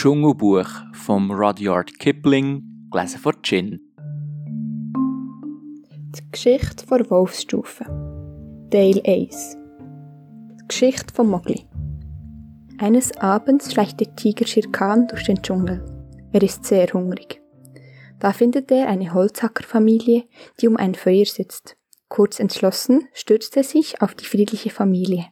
Dschungelbuch vom Rudyard Kipling, gelesen von Chin. Die Geschichte der Wolfsstufe. Teil 1. Die Geschichte von Mowgli. Eines Abends schleicht der Tiger Shirkan durch den Dschungel. Er ist sehr hungrig. Da findet er eine Holzhackerfamilie, die um ein Feuer sitzt. Kurz entschlossen stürzt er sich auf die friedliche Familie.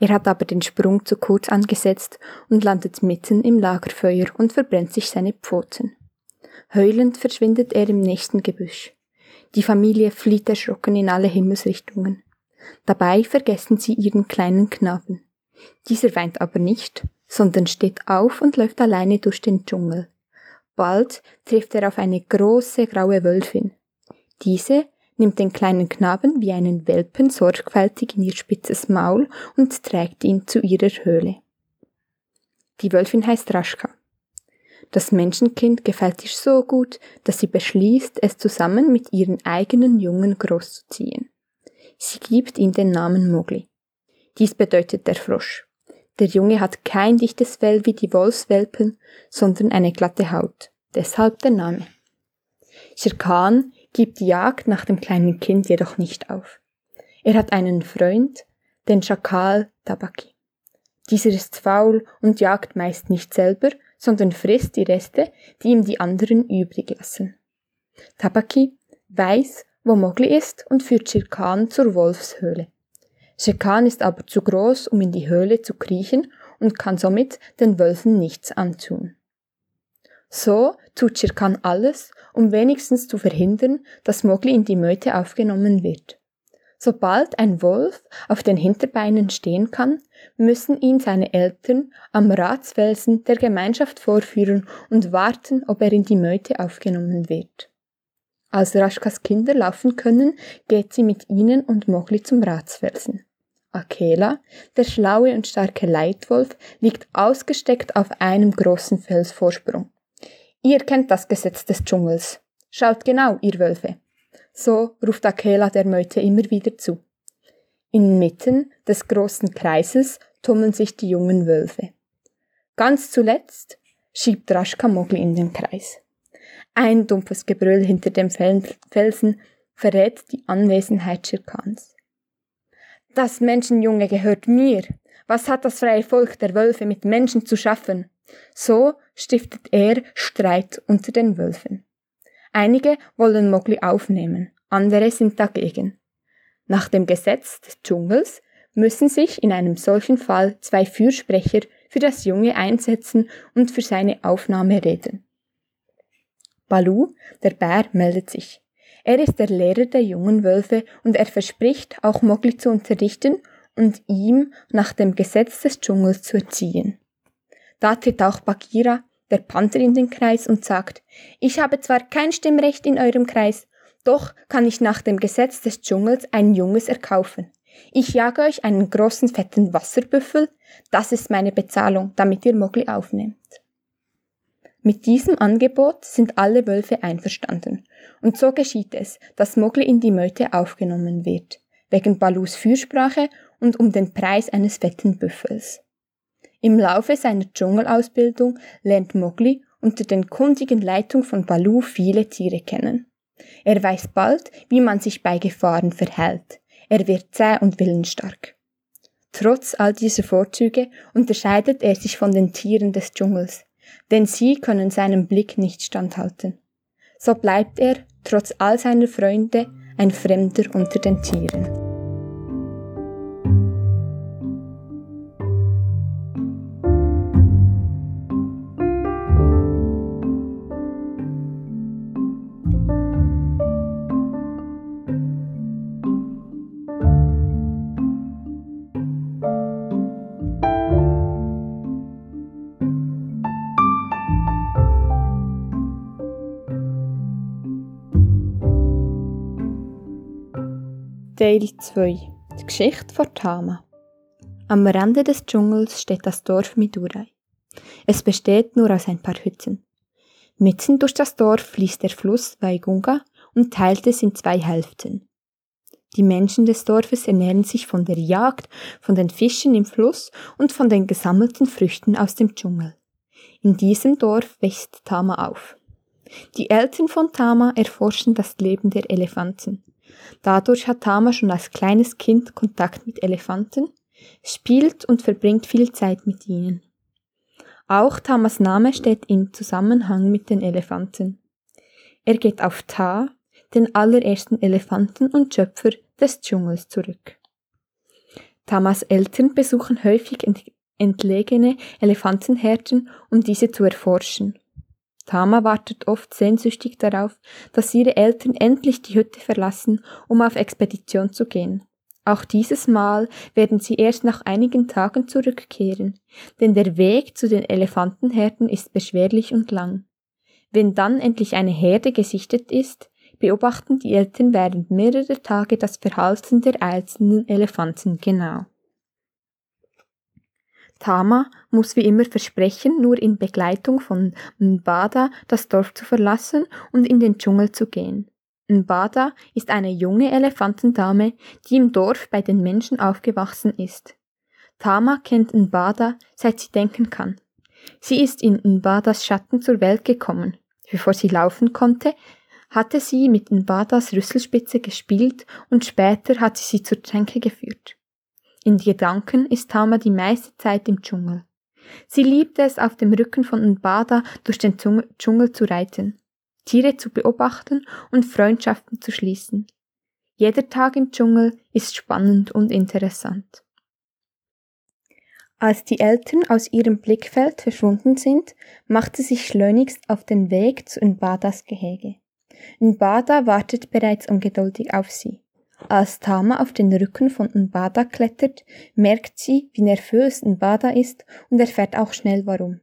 Er hat aber den Sprung zu kurz angesetzt und landet mitten im Lagerfeuer und verbrennt sich seine Pfoten. Heulend verschwindet er im nächsten Gebüsch. Die Familie flieht erschrocken in alle Himmelsrichtungen. Dabei vergessen sie ihren kleinen Knaben. Dieser weint aber nicht, sondern steht auf und läuft alleine durch den Dschungel. Bald trifft er auf eine große graue Wölfin. Diese nimmt den kleinen Knaben wie einen Welpen sorgfältig in ihr spitzes Maul und trägt ihn zu ihrer Höhle. Die Wölfin heißt Raschka. Das Menschenkind gefällt ihr so gut, dass sie beschließt, es zusammen mit ihren eigenen Jungen großzuziehen. Sie gibt ihm den Namen Mogli. Dies bedeutet der Frosch. Der Junge hat kein dichtes Fell wie die Wolfswelpen, sondern eine glatte Haut. Deshalb der Name. Shirkan gibt die Jagd nach dem kleinen Kind jedoch nicht auf. Er hat einen Freund, den Schakal Tabaki. Dieser ist faul und jagt meist nicht selber, sondern frisst die Reste, die ihm die anderen übrig lassen. Tabaki weiß, wo Mowgli ist und führt Shirkan zur Wolfshöhle. Shirkan ist aber zu groß, um in die Höhle zu kriechen und kann somit den Wölfen nichts antun. So tut Shirkan alles, um wenigstens zu verhindern, dass Mowgli in die Meute aufgenommen wird. Sobald ein Wolf auf den Hinterbeinen stehen kann, müssen ihn seine Eltern am Ratsfelsen der Gemeinschaft vorführen und warten, ob er in die Meute aufgenommen wird. Als Raschkas Kinder laufen können, geht sie mit ihnen und Mowgli zum Ratsfelsen. Akela, der schlaue und starke Leitwolf, liegt ausgesteckt auf einem großen Felsvorsprung. Ihr kennt das Gesetz des Dschungels. Schaut genau, ihr Wölfe. So ruft Akela der Meute immer wieder zu. Inmitten des großen Kreises tummeln sich die jungen Wölfe. Ganz zuletzt schiebt Raschka Mogli in den Kreis. Ein dumpfes Gebrüll hinter dem Felsen verrät die Anwesenheit Schirkans. Das Menschenjunge gehört mir. Was hat das freie Volk der Wölfe mit Menschen zu schaffen? So stiftet er Streit unter den Wölfen. Einige wollen Mowgli aufnehmen, andere sind dagegen. Nach dem Gesetz des Dschungels müssen sich in einem solchen Fall zwei Fürsprecher für das Junge einsetzen und für seine Aufnahme reden. Balu, der Bär, meldet sich. Er ist der Lehrer der jungen Wölfe und er verspricht, auch Mowgli zu unterrichten und ihm nach dem Gesetz des Dschungels zu erziehen. Da tritt auch Bagheera, der Panther, in den Kreis und sagt, ich habe zwar kein Stimmrecht in eurem Kreis, doch kann ich nach dem Gesetz des Dschungels ein Junges erkaufen. Ich jage euch einen großen fetten Wasserbüffel, das ist meine Bezahlung, damit ihr Mogli aufnehmt. Mit diesem Angebot sind alle Wölfe einverstanden, und so geschieht es, dass Mogli in die Meute aufgenommen wird, wegen Balus Fürsprache und um den Preis eines fetten Büffels. Im Laufe seiner Dschungelausbildung lernt Mowgli unter den kundigen Leitung von Balu viele Tiere kennen. Er weiß bald, wie man sich bei Gefahren verhält. Er wird zäh und willensstark. Trotz all dieser Vorzüge unterscheidet er sich von den Tieren des Dschungels, denn sie können seinem Blick nicht standhalten. So bleibt er, trotz all seiner Freunde, ein Fremder unter den Tieren. Teil 2 Die Geschichte von Tama Am Rande des Dschungels steht das Dorf Midurai. Es besteht nur aus ein paar Hütten. Mitten durch das Dorf fließt der Fluss Waigunga und teilt es in zwei Hälften. Die Menschen des Dorfes ernähren sich von der Jagd, von den Fischen im Fluss und von den gesammelten Früchten aus dem Dschungel. In diesem Dorf wächst Tama auf. Die Eltern von Tama erforschen das Leben der Elefanten. Dadurch hat Tama schon als kleines Kind Kontakt mit Elefanten, spielt und verbringt viel Zeit mit ihnen. Auch Tamas Name steht im Zusammenhang mit den Elefanten. Er geht auf Ta, den allerersten Elefanten und Schöpfer des Dschungels, zurück. Tamas Eltern besuchen häufig entlegene Elefantenherden, um diese zu erforschen. Tama wartet oft sehnsüchtig darauf, dass ihre Eltern endlich die Hütte verlassen, um auf Expedition zu gehen. Auch dieses Mal werden sie erst nach einigen Tagen zurückkehren, denn der Weg zu den Elefantenherden ist beschwerlich und lang. Wenn dann endlich eine Herde gesichtet ist, beobachten die Eltern während mehrerer Tage das Verhalten der einzelnen Elefanten genau. Tama muss wie immer versprechen, nur in Begleitung von Mbada das Dorf zu verlassen und in den Dschungel zu gehen. Mbada ist eine junge Elefantendame, die im Dorf bei den Menschen aufgewachsen ist. Tama kennt Mbada, seit sie denken kann. Sie ist in Mbadas Schatten zur Welt gekommen. Bevor sie laufen konnte, hatte sie mit Mbadas Rüsselspitze gespielt und später hat sie sie zur Tränke geführt. In Gedanken ist Tama die meiste Zeit im Dschungel. Sie liebte es, auf dem Rücken von Nbada durch den Dschungel zu reiten, Tiere zu beobachten und Freundschaften zu schließen. Jeder Tag im Dschungel ist spannend und interessant. Als die Eltern aus ihrem Blickfeld verschwunden sind, machte sich schleunigst auf den Weg zu Nbadas Gehege. Nbada wartet bereits ungeduldig auf sie. Als Tama auf den Rücken von Nbada klettert, merkt sie, wie nervös Nbada ist und erfährt auch schnell warum.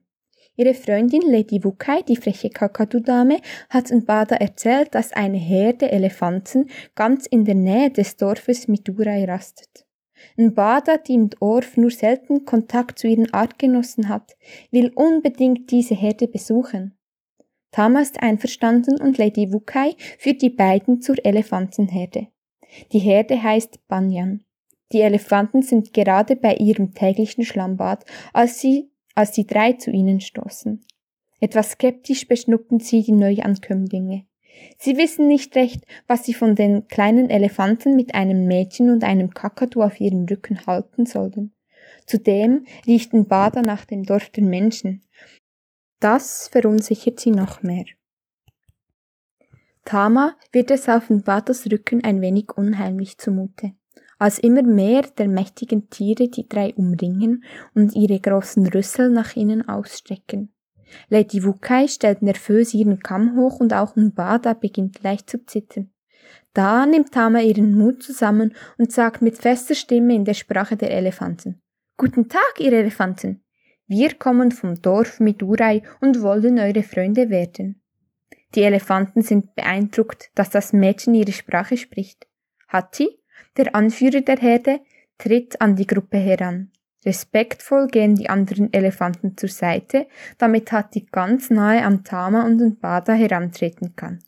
Ihre Freundin Lady Wukai, die freche Kakadu-Dame, hat Nbada erzählt, dass eine Herde Elefanten ganz in der Nähe des Dorfes Midurai rastet. Nbada, die im Dorf nur selten Kontakt zu ihren Artgenossen hat, will unbedingt diese Herde besuchen. Tama ist einverstanden und Lady Wukai führt die beiden zur Elefantenherde. Die Herde heißt Banyan. Die Elefanten sind gerade bei ihrem täglichen Schlammbad, als sie, als die drei zu ihnen stoßen. Etwas skeptisch beschnuppern sie die Neuankömmlinge. Sie wissen nicht recht, was sie von den kleinen Elefanten mit einem Mädchen und einem Kakadu auf ihrem Rücken halten sollen. Zudem riecht ein Bader nach dem Dorf der Menschen. Das verunsichert sie noch mehr. Tama wird es auf Nbadas Rücken ein wenig unheimlich zumute, als immer mehr der mächtigen Tiere die drei umringen und ihre großen Rüssel nach ihnen ausstrecken. Lady Wukai stellt nervös ihren Kamm hoch und auch Nbada beginnt leicht zu zittern. Da nimmt Tama ihren Mut zusammen und sagt mit fester Stimme in der Sprache der Elefanten. Guten Tag, ihr Elefanten! Wir kommen vom Dorf Midurai und wollen eure Freunde werden. Die Elefanten sind beeindruckt, dass das Mädchen ihre Sprache spricht. Hatti, der Anführer der Herde, tritt an die Gruppe heran. Respektvoll gehen die anderen Elefanten zur Seite, damit Hatti ganz nahe am Tama und Bada herantreten kann.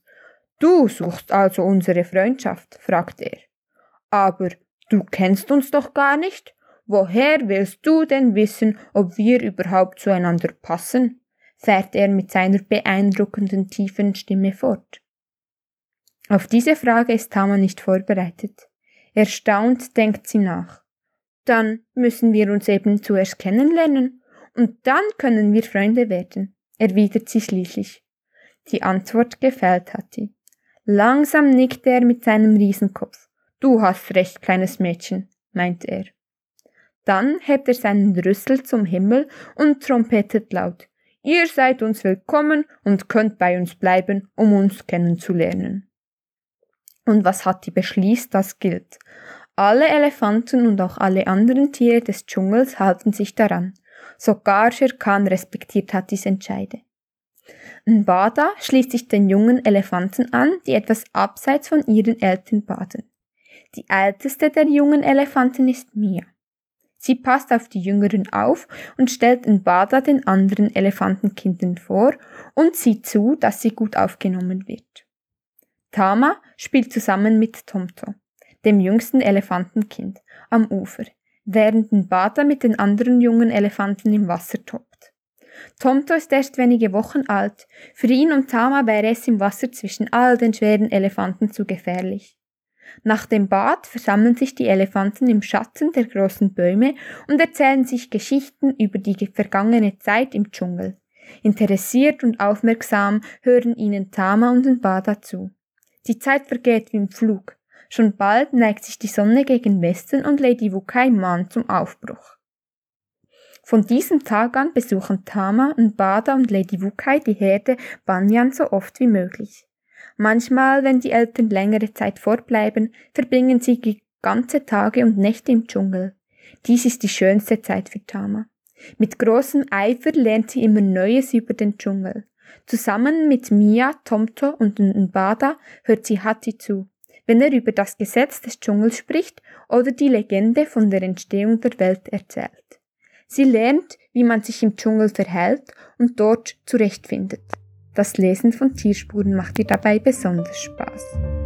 Du suchst also unsere Freundschaft? fragt er. Aber du kennst uns doch gar nicht? Woher willst du denn wissen, ob wir überhaupt zueinander passen? Fährt er mit seiner beeindruckenden tiefen Stimme fort. Auf diese Frage ist Tama nicht vorbereitet. Erstaunt denkt sie nach. Dann müssen wir uns eben zuerst kennenlernen, und dann können wir Freunde werden, erwidert sie schließlich. Die Antwort gefällt Hattie. Langsam nickt er mit seinem Riesenkopf. Du hast recht, kleines Mädchen, meint er. Dann hebt er seinen Rüssel zum Himmel und trompetet laut. Ihr seid uns willkommen und könnt bei uns bleiben, um uns kennenzulernen. Und was Hatti beschließt, das gilt. Alle Elefanten und auch alle anderen Tiere des Dschungels halten sich daran. Sogar Shere Khan respektiert Hattis Entscheide. Nbada schließt sich den jungen Elefanten an, die etwas abseits von ihren Eltern baden. Die älteste der jungen Elefanten ist Mia. Sie passt auf die Jüngeren auf und stellt Bada den anderen Elefantenkindern vor und sieht zu, dass sie gut aufgenommen wird. Tama spielt zusammen mit Tomto, dem jüngsten Elefantenkind, am Ufer, während Bada mit den anderen jungen Elefanten im Wasser tobt. Tomto ist erst wenige Wochen alt. Für ihn und Tama wäre es im Wasser zwischen all den schweren Elefanten zu gefährlich. Nach dem Bad versammeln sich die Elefanten im Schatten der großen Bäume und erzählen sich Geschichten über die vergangene Zeit im Dschungel. Interessiert und aufmerksam hören ihnen Tama und Nbada zu. Die Zeit vergeht wie im Flug. Schon bald neigt sich die Sonne gegen Westen und Lady Wukai mahnt zum Aufbruch. Von diesem Tag an besuchen Tama, Nbada und Lady Wukai die Herde Banyan so oft wie möglich. Manchmal, wenn die Eltern längere Zeit fortbleiben, verbringen sie ganze Tage und Nächte im Dschungel. Dies ist die schönste Zeit für Tama. Mit großem Eifer lernt sie immer Neues über den Dschungel. Zusammen mit Mia, Tomto und Nbada hört sie Hati zu, wenn er über das Gesetz des Dschungels spricht oder die Legende von der Entstehung der Welt erzählt. Sie lernt, wie man sich im Dschungel verhält und dort zurechtfindet. Das Lesen von Tierspuren macht ihr dabei besonders Spaß.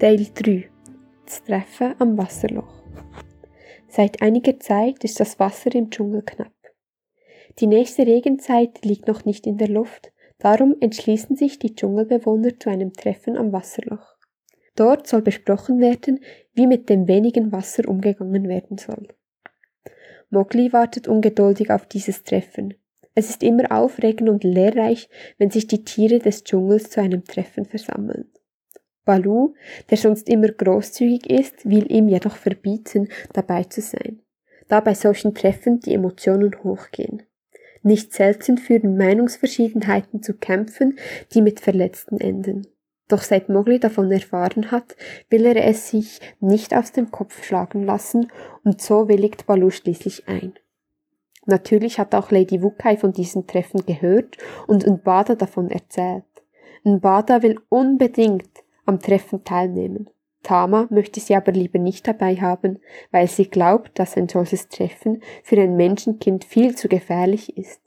Teil 3 Das Treffen am Wasserloch Seit einiger Zeit ist das Wasser im Dschungel knapp. Die nächste Regenzeit liegt noch nicht in der Luft, darum entschließen sich die Dschungelbewohner zu einem Treffen am Wasserloch. Dort soll besprochen werden, wie mit dem wenigen Wasser umgegangen werden soll. Mowgli wartet ungeduldig auf dieses Treffen. Es ist immer aufregend und lehrreich, wenn sich die Tiere des Dschungels zu einem Treffen versammeln. Balu, der sonst immer großzügig ist, will ihm jedoch verbieten, dabei zu sein, da bei solchen Treffen die Emotionen hochgehen. Nicht selten führen Meinungsverschiedenheiten zu Kämpfen, die mit Verletzten enden. Doch seit Mowgli davon erfahren hat, will er es sich nicht aus dem Kopf schlagen lassen und so willigt Balu schließlich ein. Natürlich hat auch Lady Wukai von diesen Treffen gehört und Nbada davon erzählt. Nbada will unbedingt am Treffen teilnehmen. Tama möchte sie aber lieber nicht dabei haben, weil sie glaubt, dass ein solches Treffen für ein Menschenkind viel zu gefährlich ist.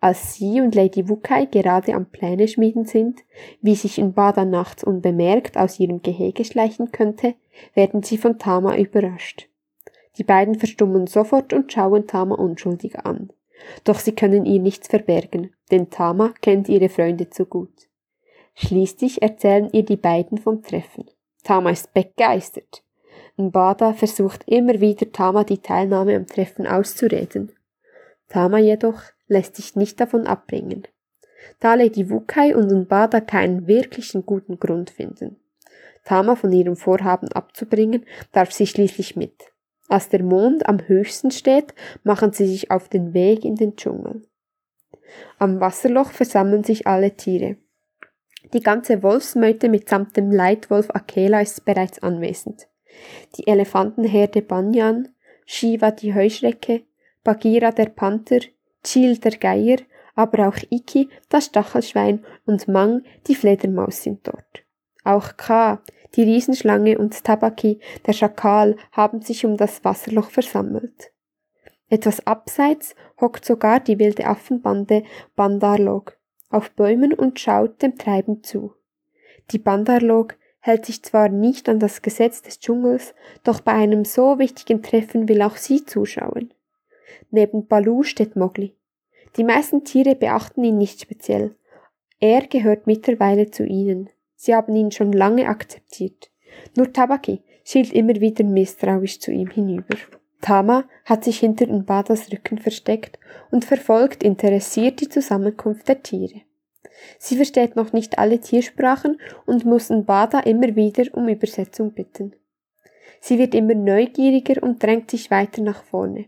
Als sie und Lady Wukai gerade am Pläne schmieden sind, wie sich in Bada nachts unbemerkt aus ihrem Gehege schleichen könnte, werden sie von Tama überrascht. Die beiden verstummen sofort und schauen Tama unschuldig an. Doch sie können ihr nichts verbergen, denn Tama kennt ihre Freunde zu gut. Schließlich erzählen ihr die beiden vom Treffen. Tama ist begeistert. Mbada versucht immer wieder Tama die Teilnahme am Treffen auszureden. Tama jedoch lässt sich nicht davon abbringen. Da Lady Wukai und Mbada keinen wirklichen guten Grund finden. Tama von ihrem Vorhaben abzubringen, darf sie schließlich mit. Als der Mond am höchsten steht, machen sie sich auf den Weg in den Dschungel. Am Wasserloch versammeln sich alle Tiere. Die ganze Wolfsmeute mitsamt dem Leitwolf Akela ist bereits anwesend. Die Elefantenherde Banyan, Shiva die Heuschrecke, Bagheera der Panther, Chil der Geier, aber auch Iki, das Stachelschwein und Mang, die Fledermaus sind dort. Auch Ka, die Riesenschlange und Tabaki, der Schakal, haben sich um das Wasserloch versammelt. Etwas abseits hockt sogar die wilde Affenbande Bandarlog auf Bäumen und schaut dem Treiben zu. Die Bandarlog hält sich zwar nicht an das Gesetz des Dschungels, doch bei einem so wichtigen Treffen will auch sie zuschauen. Neben Balu steht Mowgli. Die meisten Tiere beachten ihn nicht speziell. Er gehört mittlerweile zu ihnen. Sie haben ihn schon lange akzeptiert. Nur Tabaki schielt immer wieder misstrauisch zu ihm hinüber. Tama hat sich hinter Nbadas Rücken versteckt und verfolgt interessiert die Zusammenkunft der Tiere. Sie versteht noch nicht alle Tiersprachen und muss Nbada immer wieder um Übersetzung bitten. Sie wird immer neugieriger und drängt sich weiter nach vorne.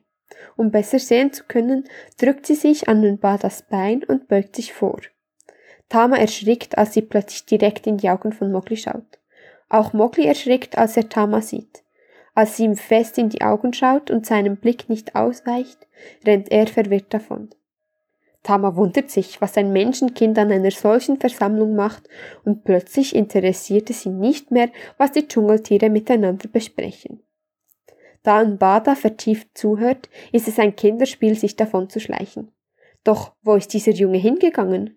Um besser sehen zu können, drückt sie sich an Nbadas Bein und beugt sich vor. Tama erschrickt, als sie plötzlich direkt in die Augen von Mowgli schaut. Auch Mowgli erschrickt, als er Tama sieht. Als sie ihm fest in die Augen schaut und seinem Blick nicht ausweicht, rennt er verwirrt davon. Tama wundert sich, was ein Menschenkind an einer solchen Versammlung macht, und plötzlich interessiert es ihn nicht mehr, was die Dschungeltiere miteinander besprechen. Da Bada vertieft zuhört, ist es ein Kinderspiel, sich davon zu schleichen. Doch wo ist dieser Junge hingegangen?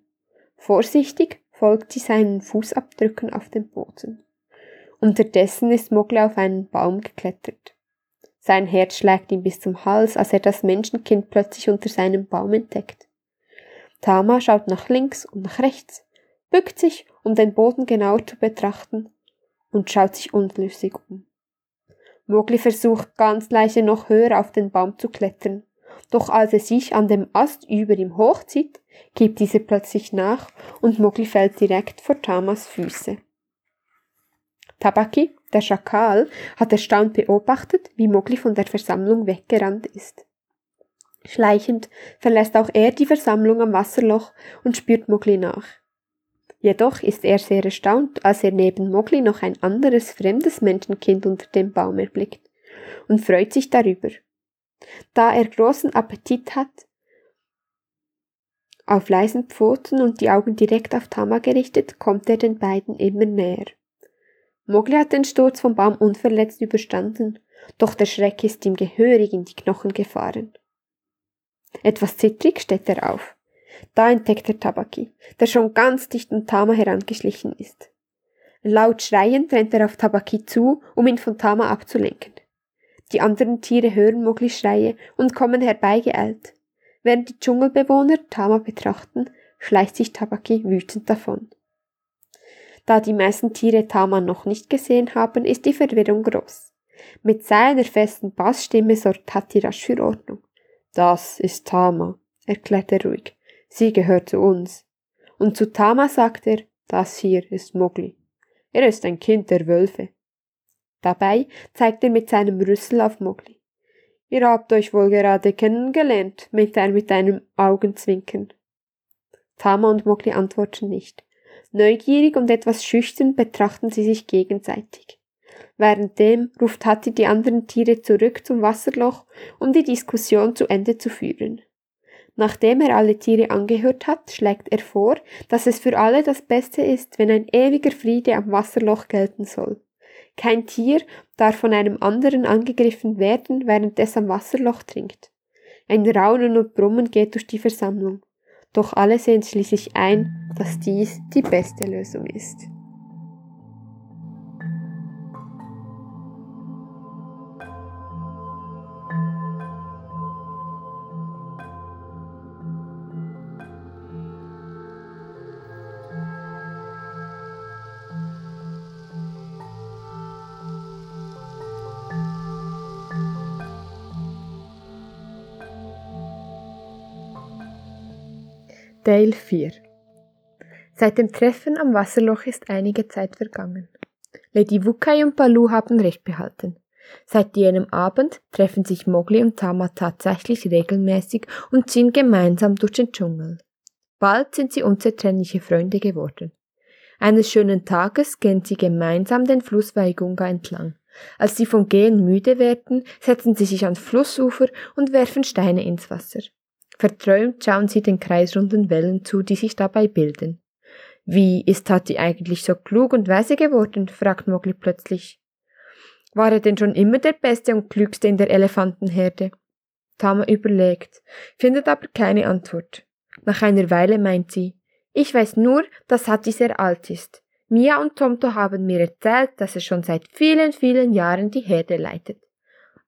Vorsichtig folgt sie seinen Fußabdrücken auf dem Boden. Unterdessen ist Mogli auf einen Baum geklettert. Sein Herz schlägt ihm bis zum Hals, als er das Menschenkind plötzlich unter seinem Baum entdeckt. Tama schaut nach links und nach rechts, bückt sich, um den Boden genauer zu betrachten, und schaut sich unschlüssig um. Mogli versucht ganz leise noch höher auf den Baum zu klettern, doch als er sich an dem Ast über ihm hochzieht, gibt dieser plötzlich nach und Mogli fällt direkt vor Tamas Füße. Tabaki, der Schakal, hat erstaunt beobachtet, wie Mogli von der Versammlung weggerannt ist. Schleichend verlässt auch er die Versammlung am Wasserloch und spürt Mogli nach. Jedoch ist er sehr erstaunt, als er neben Mogli noch ein anderes fremdes Menschenkind unter dem Baum erblickt und freut sich darüber. Da er großen Appetit hat, auf leisen Pfoten und die Augen direkt auf Tama gerichtet, kommt er den beiden immer näher. Mogli hat den Sturz vom Baum unverletzt überstanden, doch der Schreck ist ihm gehörig in die Knochen gefahren. Etwas zittrig steht er auf. Da entdeckt er Tabaki, der schon ganz dicht an Tama herangeschlichen ist. Laut schreiend rennt er auf Tabaki zu, um ihn von Tama abzulenken. Die anderen Tiere hören Moglis Schreie und kommen herbeigeeilt. Während die Dschungelbewohner Tama betrachten, schleicht sich Tabaki wütend davon. Da die meisten Tiere Tama noch nicht gesehen haben, ist die Verwirrung groß. Mit seiner festen Bassstimme sorgt Tati rasch für Ordnung. Das ist Tama, erklärt er ruhig. Sie gehört zu uns. Und zu Tama sagt er, das hier ist Mogli. Er ist ein Kind der Wölfe. Dabei zeigt er mit seinem Rüssel auf Mogli. Ihr habt euch wohl gerade kennengelernt, meint er mit einem Augenzwinkern. Tama und Mogli antworten nicht. Neugierig und etwas schüchtern betrachten sie sich gegenseitig. Währenddem ruft Hatti die anderen Tiere zurück zum Wasserloch, um die Diskussion zu Ende zu führen. Nachdem er alle Tiere angehört hat, schlägt er vor, dass es für alle das Beste ist, wenn ein ewiger Friede am Wasserloch gelten soll. Kein Tier darf von einem anderen angegriffen werden, während es am Wasserloch trinkt. Ein Raunen und Brummen geht durch die Versammlung. Doch alle sehen schließlich ein, dass dies die beste Lösung ist. Teil 4 Seit dem Treffen am Wasserloch ist einige Zeit vergangen. Lady Wukai und Balu haben recht behalten. Seit jenem Abend treffen sich Mowgli und Tama tatsächlich regelmäßig und ziehen gemeinsam durch den Dschungel. Bald sind sie unzertrennliche Freunde geworden. Eines schönen Tages gehen sie gemeinsam den Fluss Waigunga entlang. Als sie vom Gehen müde werden, setzen sie sich ans Flussufer und werfen Steine ins Wasser. Verträumt schauen sie den kreisrunden Wellen zu, die sich dabei bilden. Wie ist Tati eigentlich so klug und weise geworden? fragt Mogli plötzlich. War er denn schon immer der Beste und Klügste in der Elefantenherde? Tama überlegt, findet aber keine Antwort. Nach einer Weile meint sie, ich weiß nur, dass Hatti sehr alt ist. Mia und Tomto haben mir erzählt, dass er schon seit vielen, vielen Jahren die Herde leitet.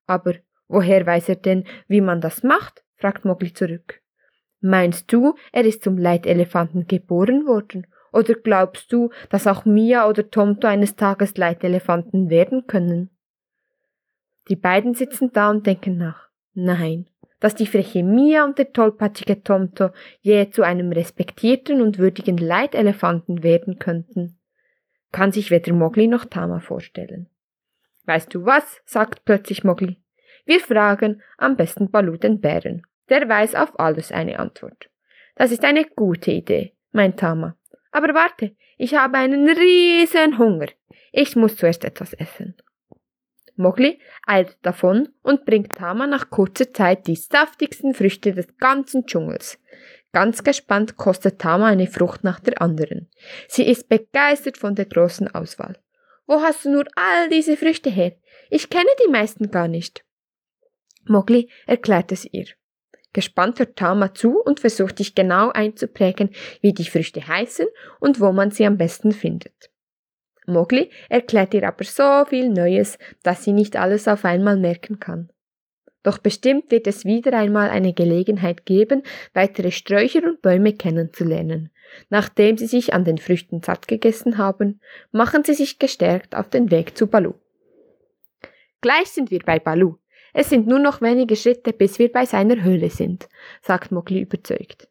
Aber woher weiß er denn, wie man das macht? Fragt Mogli zurück. Meinst du, er ist zum Leitelefanten geboren worden? Oder glaubst du, dass auch Mia oder Tomto eines Tages Leitelefanten werden können? Die beiden sitzen da und denken nach. Nein, dass die freche Mia und der tollpatschige Tomto je zu einem respektierten und würdigen Leitelefanten werden könnten, kann sich weder Mogli noch Tama vorstellen. Weißt du was? sagt plötzlich Mogli. Wir fragen am besten Balu den Bären. Der weiß auf alles eine Antwort. Das ist eine gute Idee, meint Tama. Aber warte, ich habe einen riesen Hunger. Ich muss zuerst etwas essen. Mogli eilt davon und bringt Tama nach kurzer Zeit die saftigsten Früchte des ganzen Dschungels. Ganz gespannt kostet Tama eine Frucht nach der anderen. Sie ist begeistert von der großen Auswahl. Wo hast du nur all diese Früchte her? Ich kenne die meisten gar nicht. Mogli erklärt es ihr. Gespannt hört Tama zu und versucht sich genau einzuprägen, wie die Früchte heißen und wo man sie am besten findet. Mogli erklärt ihr aber so viel Neues, dass sie nicht alles auf einmal merken kann. Doch bestimmt wird es wieder einmal eine Gelegenheit geben, weitere Sträucher und Bäume kennenzulernen. Nachdem sie sich an den Früchten satt gegessen haben, machen sie sich gestärkt auf den Weg zu Balu. Gleich sind wir bei Balu. Es sind nur noch wenige Schritte, bis wir bei seiner Höhle sind, sagt Mogli überzeugt.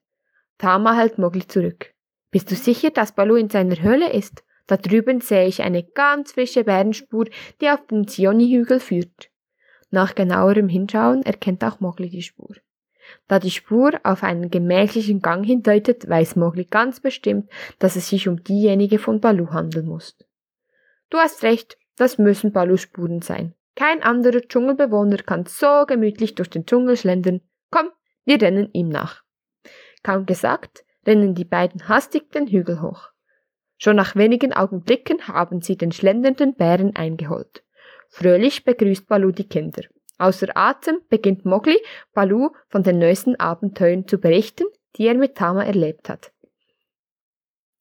Tama hält Mogli zurück. Bist du sicher, dass Balu in seiner Höhle ist? Da drüben sehe ich eine ganz frische Bärenspur, die auf den Zioni-Hügel führt. Nach genauerem Hinschauen erkennt auch Mogli die Spur. Da die Spur auf einen gemächlichen Gang hindeutet, weiß Mogli ganz bestimmt, dass es sich um diejenige von Balu handeln muss. Du hast recht, das müssen Balus Spuren sein. Kein anderer Dschungelbewohner kann so gemütlich durch den Dschungel schlendern. Komm, wir rennen ihm nach. Kaum gesagt, rennen die beiden hastig den Hügel hoch. Schon nach wenigen Augenblicken haben sie den schlendernden Bären eingeholt. Fröhlich begrüßt Balu die Kinder. Außer Atem beginnt Mogli Balu von den neuesten Abenteuern zu berichten, die er mit Tama erlebt hat.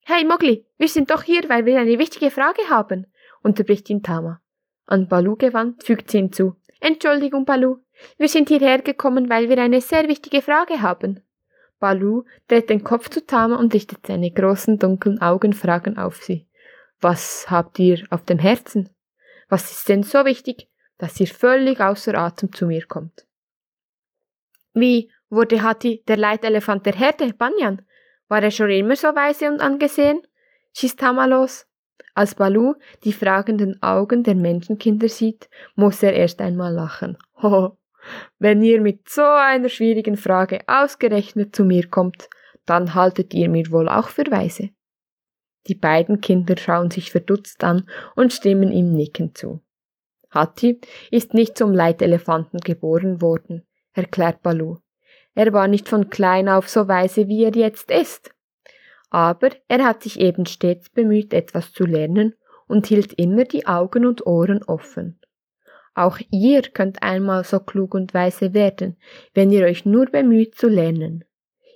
Hey Mogli, wir sind doch hier, weil wir eine wichtige Frage haben, unterbricht ihn Tama. An Balu gewandt fügt sie hinzu. Entschuldigung, Balu, wir sind hierher gekommen, weil wir eine sehr wichtige Frage haben. Balu dreht den Kopf zu Tama und richtet seine großen dunklen Augen fragend auf sie. Was habt ihr auf dem Herzen? Was ist denn so wichtig, dass ihr völlig außer Atem zu mir kommt? Wie wurde Hati der Leitelefant der Herde, Banyan? War er schon immer so weise und angesehen? schießt Tama los. Als Balu die fragenden Augen der Menschenkinder sieht, muss er erst einmal lachen. Ho, wenn ihr mit so einer schwierigen Frage ausgerechnet zu mir kommt, dann haltet ihr mir wohl auch für weise. Die beiden Kinder schauen sich verdutzt an und stimmen ihm nickend zu. Hatti ist nicht zum Leitelefanten geboren worden, erklärt Balu. Er war nicht von klein auf so weise, wie er jetzt ist. Aber er hat sich eben stets bemüht, etwas zu lernen und hielt immer die Augen und Ohren offen. Auch ihr könnt einmal so klug und weise werden, wenn ihr euch nur bemüht zu lernen.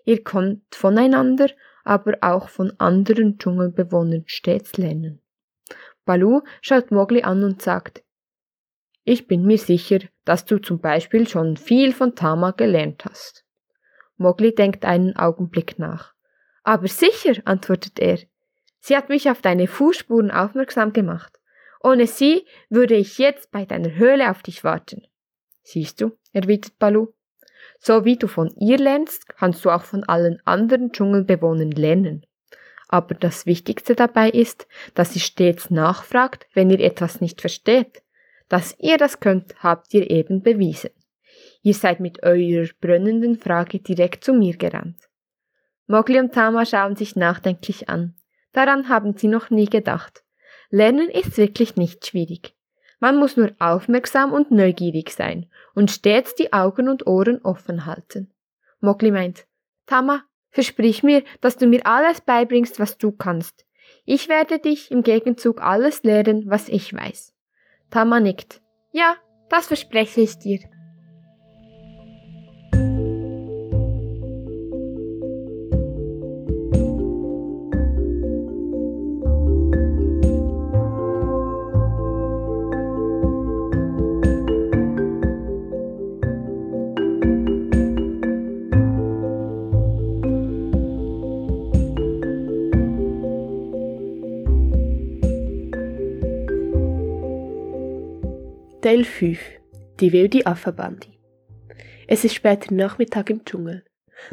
Ihr könnt voneinander, aber auch von anderen Dschungelbewohnern stets lernen. Balu schaut Mogli an und sagt, ich bin mir sicher, dass du zum Beispiel schon viel von Tama gelernt hast. Mogli denkt einen Augenblick nach. Aber sicher, antwortet er. Sie hat mich auf deine Fußspuren aufmerksam gemacht. Ohne sie würde ich jetzt bei deiner Höhle auf dich warten. Siehst du, erwidert Balu, so wie du von ihr lernst, kannst du auch von allen anderen Dschungelbewohnern lernen. Aber das Wichtigste dabei ist, dass sie stets nachfragt, wenn ihr etwas nicht versteht. Dass ihr das könnt, habt ihr eben bewiesen. Ihr seid mit eurer brennenden Frage direkt zu mir gerannt. Mogli und Tama schauen sich nachdenklich an. Daran haben sie noch nie gedacht. Lernen ist wirklich nicht schwierig. Man muss nur aufmerksam und neugierig sein und stets die Augen und Ohren offen halten. Mogli meint, Tama, versprich mir, dass du mir alles beibringst, was du kannst. Ich werde dich im Gegenzug alles lehren, was ich weiß. Tama nickt. Ja, das verspreche ich dir. Teil 5 Die wilde Affenbande Es ist später Nachmittag im Dschungel.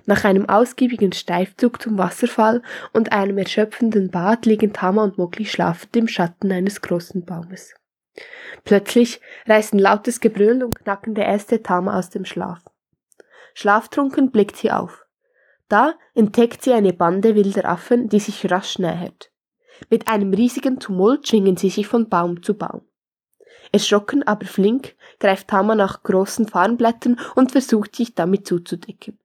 Nach einem ausgiebigen Steifzug zum Wasserfall und einem erschöpfenden Bad liegen Tama und Mogli schlafend im Schatten eines großen Baumes. Plötzlich reißen lautes Gebrüll und knackende Äste Tama aus dem Schlaf. Schlaftrunken blickt sie auf. Da entdeckt sie eine Bande wilder Affen, die sich rasch nähert. Mit einem riesigen Tumult schwingen sie sich von Baum zu Baum. Erschrocken, aber flink, greift Tama nach großen Farnblättern und versucht sich damit zuzudecken.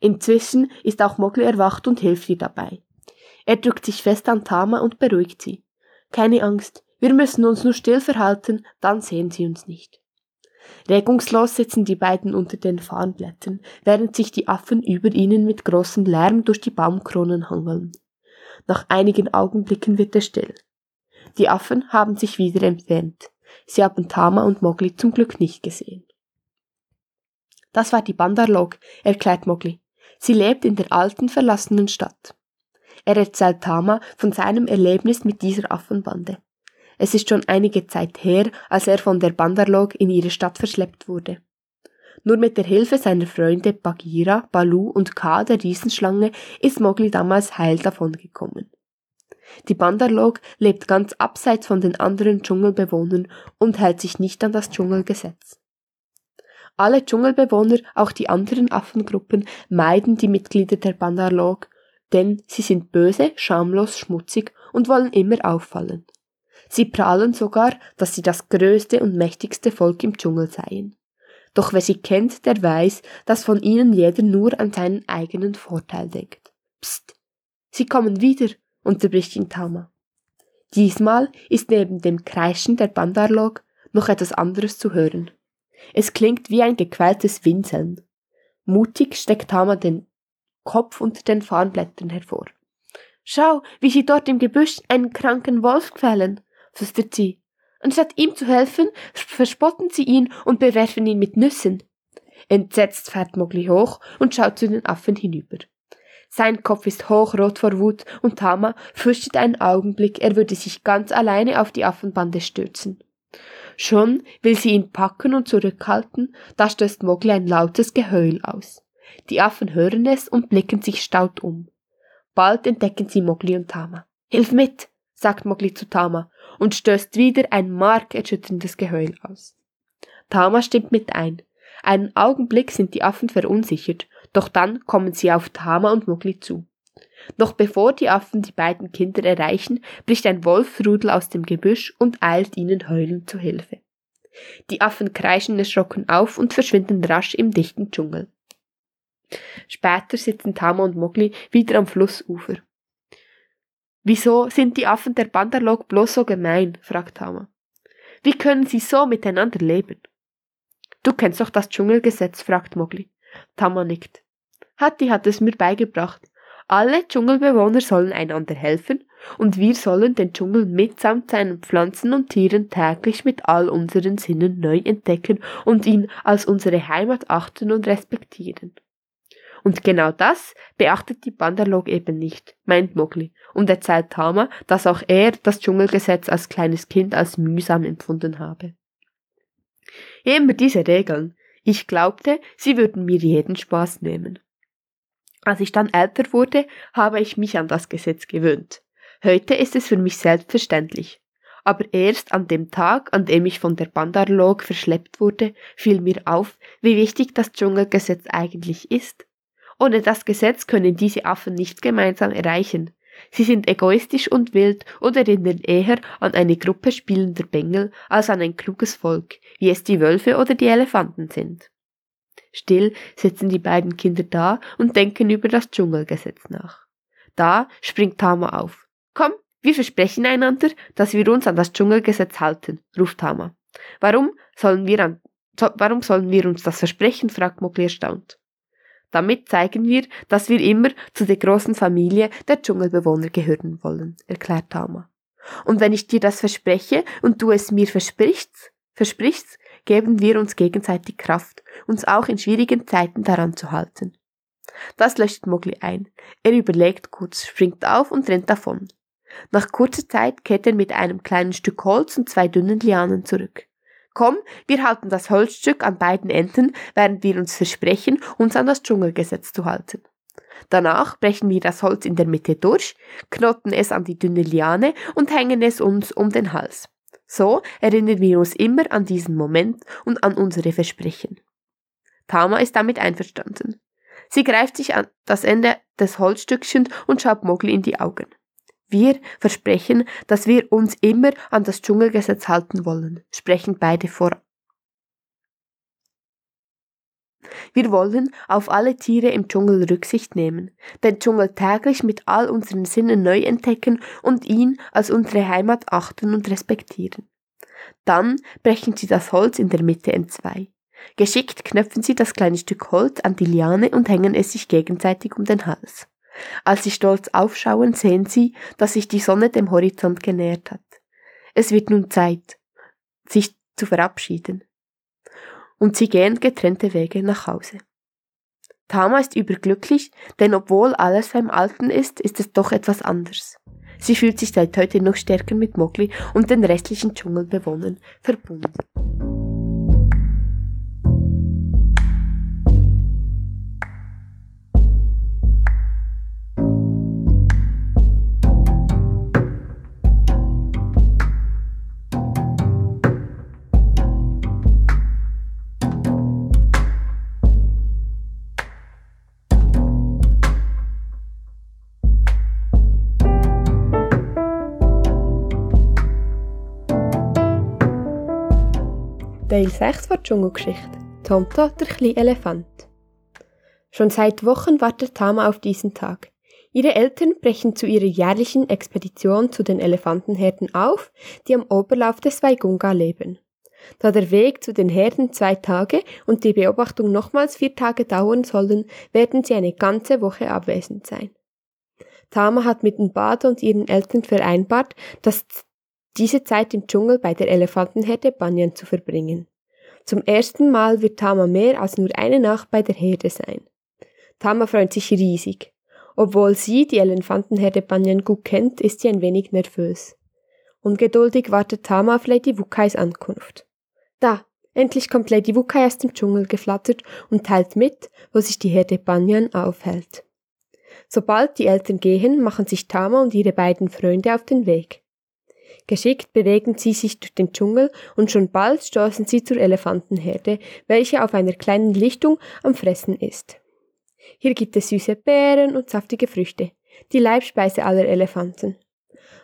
Inzwischen ist auch Mogli erwacht und hilft ihr dabei. Er drückt sich fest an Tama und beruhigt sie. Keine Angst, wir müssen uns nur still verhalten, dann sehen sie uns nicht. Regungslos sitzen die beiden unter den Farnblättern, während sich die Affen über ihnen mit großem Lärm durch die Baumkronen hangeln. Nach einigen Augenblicken wird es still. Die Affen haben sich wieder entfernt. Sie haben Tama und Mogli zum Glück nicht gesehen. Das war die Bandarlog, erklärt Mogli. Sie lebt in der alten, verlassenen Stadt. Er erzählt Tama von seinem Erlebnis mit dieser Affenbande. Es ist schon einige Zeit her, als er von der Bandarlog in ihre Stadt verschleppt wurde. Nur mit der Hilfe seiner Freunde Bagheera, Balu und Ka der Riesenschlange ist Mowgli damals heil davongekommen. Die Bandarlog lebt ganz abseits von den anderen Dschungelbewohnern und hält sich nicht an das Dschungelgesetz. Alle Dschungelbewohner, auch die anderen Affengruppen, meiden die Mitglieder der Bandarlog, denn sie sind böse, schamlos, schmutzig und wollen immer auffallen. Sie prahlen sogar, dass sie das größte und mächtigste Volk im Dschungel seien. Doch wer sie kennt, der weiß, dass von ihnen jeder nur an seinen eigenen Vorteil denkt. Psst, sie kommen wieder, unterbricht ihn Tama. Diesmal ist neben dem Kreischen der Bandarlog noch etwas anderes zu hören. Es klingt wie ein gequältes Winseln. Mutig steckt Tama den Kopf unter den Farnblättern hervor. Schau, wie sie dort im Gebüsch einen kranken Wolf quälen, flüstert sie. Anstatt ihm zu helfen, verspotten sie ihn und bewerfen ihn mit Nüssen. Entsetzt fährt Mogli hoch und schaut zu den Affen hinüber. Sein Kopf ist hochrot vor Wut und Tama fürchtet einen Augenblick, er würde sich ganz alleine auf die Affenbande stürzen. Schon will sie ihn packen und zurückhalten, da stößt Mogli ein lautes Geheul aus. Die Affen hören es und blicken sich staut um. Bald entdecken sie Mogli und Tama. Hilf mit, sagt Mogli zu Tama und stößt wieder ein markerschütterndes Geheul aus. Tama stimmt mit ein. Einen Augenblick sind die Affen verunsichert, doch dann kommen sie auf Tama und Mogli zu. Noch bevor die Affen die beiden Kinder erreichen, bricht ein Wolfsrudel aus dem Gebüsch und eilt ihnen heulend zu Hilfe. Die Affen kreischen erschrocken auf und verschwinden rasch im dichten Dschungel. Später sitzen Tama und Mogli wieder am Flussufer. Wieso sind die Affen der Bandarlog bloß so gemein? fragt Tama. Wie können sie so miteinander leben? Du kennst doch das Dschungelgesetz, fragt Mogli. Tama nickt. Hatti hat es mir beigebracht. Alle Dschungelbewohner sollen einander helfen und wir sollen den Dschungel mitsamt seinen Pflanzen und Tieren täglich mit all unseren Sinnen neu entdecken und ihn als unsere Heimat achten und respektieren. Und genau das beachtet die Bandarlog eben nicht, meint Mowgli und erzählt Tama, dass auch er das Dschungelgesetz als kleines Kind als mühsam empfunden habe. Immer diese Regeln. Ich glaubte, sie würden mir jeden Spaß nehmen. Als ich dann älter wurde, habe ich mich an das Gesetz gewöhnt. Heute ist es für mich selbstverständlich. Aber erst an dem Tag, an dem ich von der Bandarlog verschleppt wurde, fiel mir auf, wie wichtig das Dschungelgesetz eigentlich ist ohne das Gesetz können diese Affen nichts gemeinsam erreichen. Sie sind egoistisch und wild und erinnern eher an eine Gruppe spielender Bengel als an ein kluges Volk, wie es die Wölfe oder die Elefanten sind. Still sitzen die beiden Kinder da und denken über das Dschungelgesetz nach. Da springt Tama auf. Komm, wir versprechen einander, dass wir uns an das Dschungelgesetz halten, ruft Tama. Warum sollen wir an, so, warum sollen wir uns das versprechen? fragt Mowgli erstaunt. Damit zeigen wir, dass wir immer zu der großen Familie der Dschungelbewohner gehören wollen, erklärt Tama. Und wenn ich dir das verspreche und du es mir versprichst, versprichst, geben wir uns gegenseitig Kraft, uns auch in schwierigen Zeiten daran zu halten. Das löscht Mogli ein. Er überlegt kurz, springt auf und rennt davon. Nach kurzer Zeit kehrt er mit einem kleinen Stück Holz und zwei dünnen Lianen zurück. Komm, wir halten das Holzstück an beiden Enden, während wir uns versprechen, uns an das Dschungelgesetz zu halten. Danach brechen wir das Holz in der Mitte durch, knoten es an die dünne Liane und hängen es uns um den Hals. So erinnern wir uns immer an diesen Moment und an unsere Versprechen. Tama ist damit einverstanden. Sie greift sich an das Ende des Holzstückchens und schaut Mogli in die Augen. Wir versprechen, dass wir uns immer an das Dschungelgesetz halten wollen, sprechen beide vor. Wir wollen auf alle Tiere im Dschungel Rücksicht nehmen, den Dschungel täglich mit all unseren Sinnen neu entdecken und ihn als unsere Heimat achten und respektieren. Dann brechen Sie das Holz in der Mitte entzwei. Geschickt knöpfen Sie das kleine Stück Holz an die Liane und hängen es sich gegenseitig um den Hals. Als sie stolz aufschauen, sehen sie, dass sich die Sonne dem Horizont genähert hat. Es wird nun Zeit, sich zu verabschieden. Und sie gehen getrennte Wege nach Hause. Tama ist überglücklich, denn obwohl alles beim Alten ist, ist es doch etwas anders. Sie fühlt sich seit heute noch stärker mit Mowgli und den restlichen Dschungelbewohnern verbunden. Teil 6 der Dschungelgeschichte. Tomto, der kleine Elefant. Schon seit Wochen wartet Tama auf diesen Tag. Ihre Eltern brechen zu ihrer jährlichen Expedition zu den Elefantenherden auf, die am Oberlauf des Waigunga leben. Da der Weg zu den Herden zwei Tage und die Beobachtung nochmals vier Tage dauern sollen, werden sie eine ganze Woche abwesend sein. Tama hat mit Mbado und ihren Eltern vereinbart, dass diese Zeit im Dschungel bei der Elefantenherde Banyan zu verbringen. Zum ersten Mal wird Tama mehr als nur eine Nacht bei der Herde sein. Tama freut sich riesig. Obwohl sie die Elefantenherde Banyan gut kennt, ist sie ein wenig nervös. Ungeduldig wartet Tama auf Lady Wukais Ankunft. Da, endlich kommt Lady Wukai aus dem Dschungel geflattert und teilt mit, wo sich die Herde Banyan aufhält. Sobald die Eltern gehen, machen sich Tama und ihre beiden Freunde auf den Weg. Geschickt bewegen sie sich durch den Dschungel und schon bald stoßen sie zur Elefantenherde, welche auf einer kleinen Lichtung am Fressen ist. Hier gibt es süße Beeren und saftige Früchte, die Leibspeise aller Elefanten.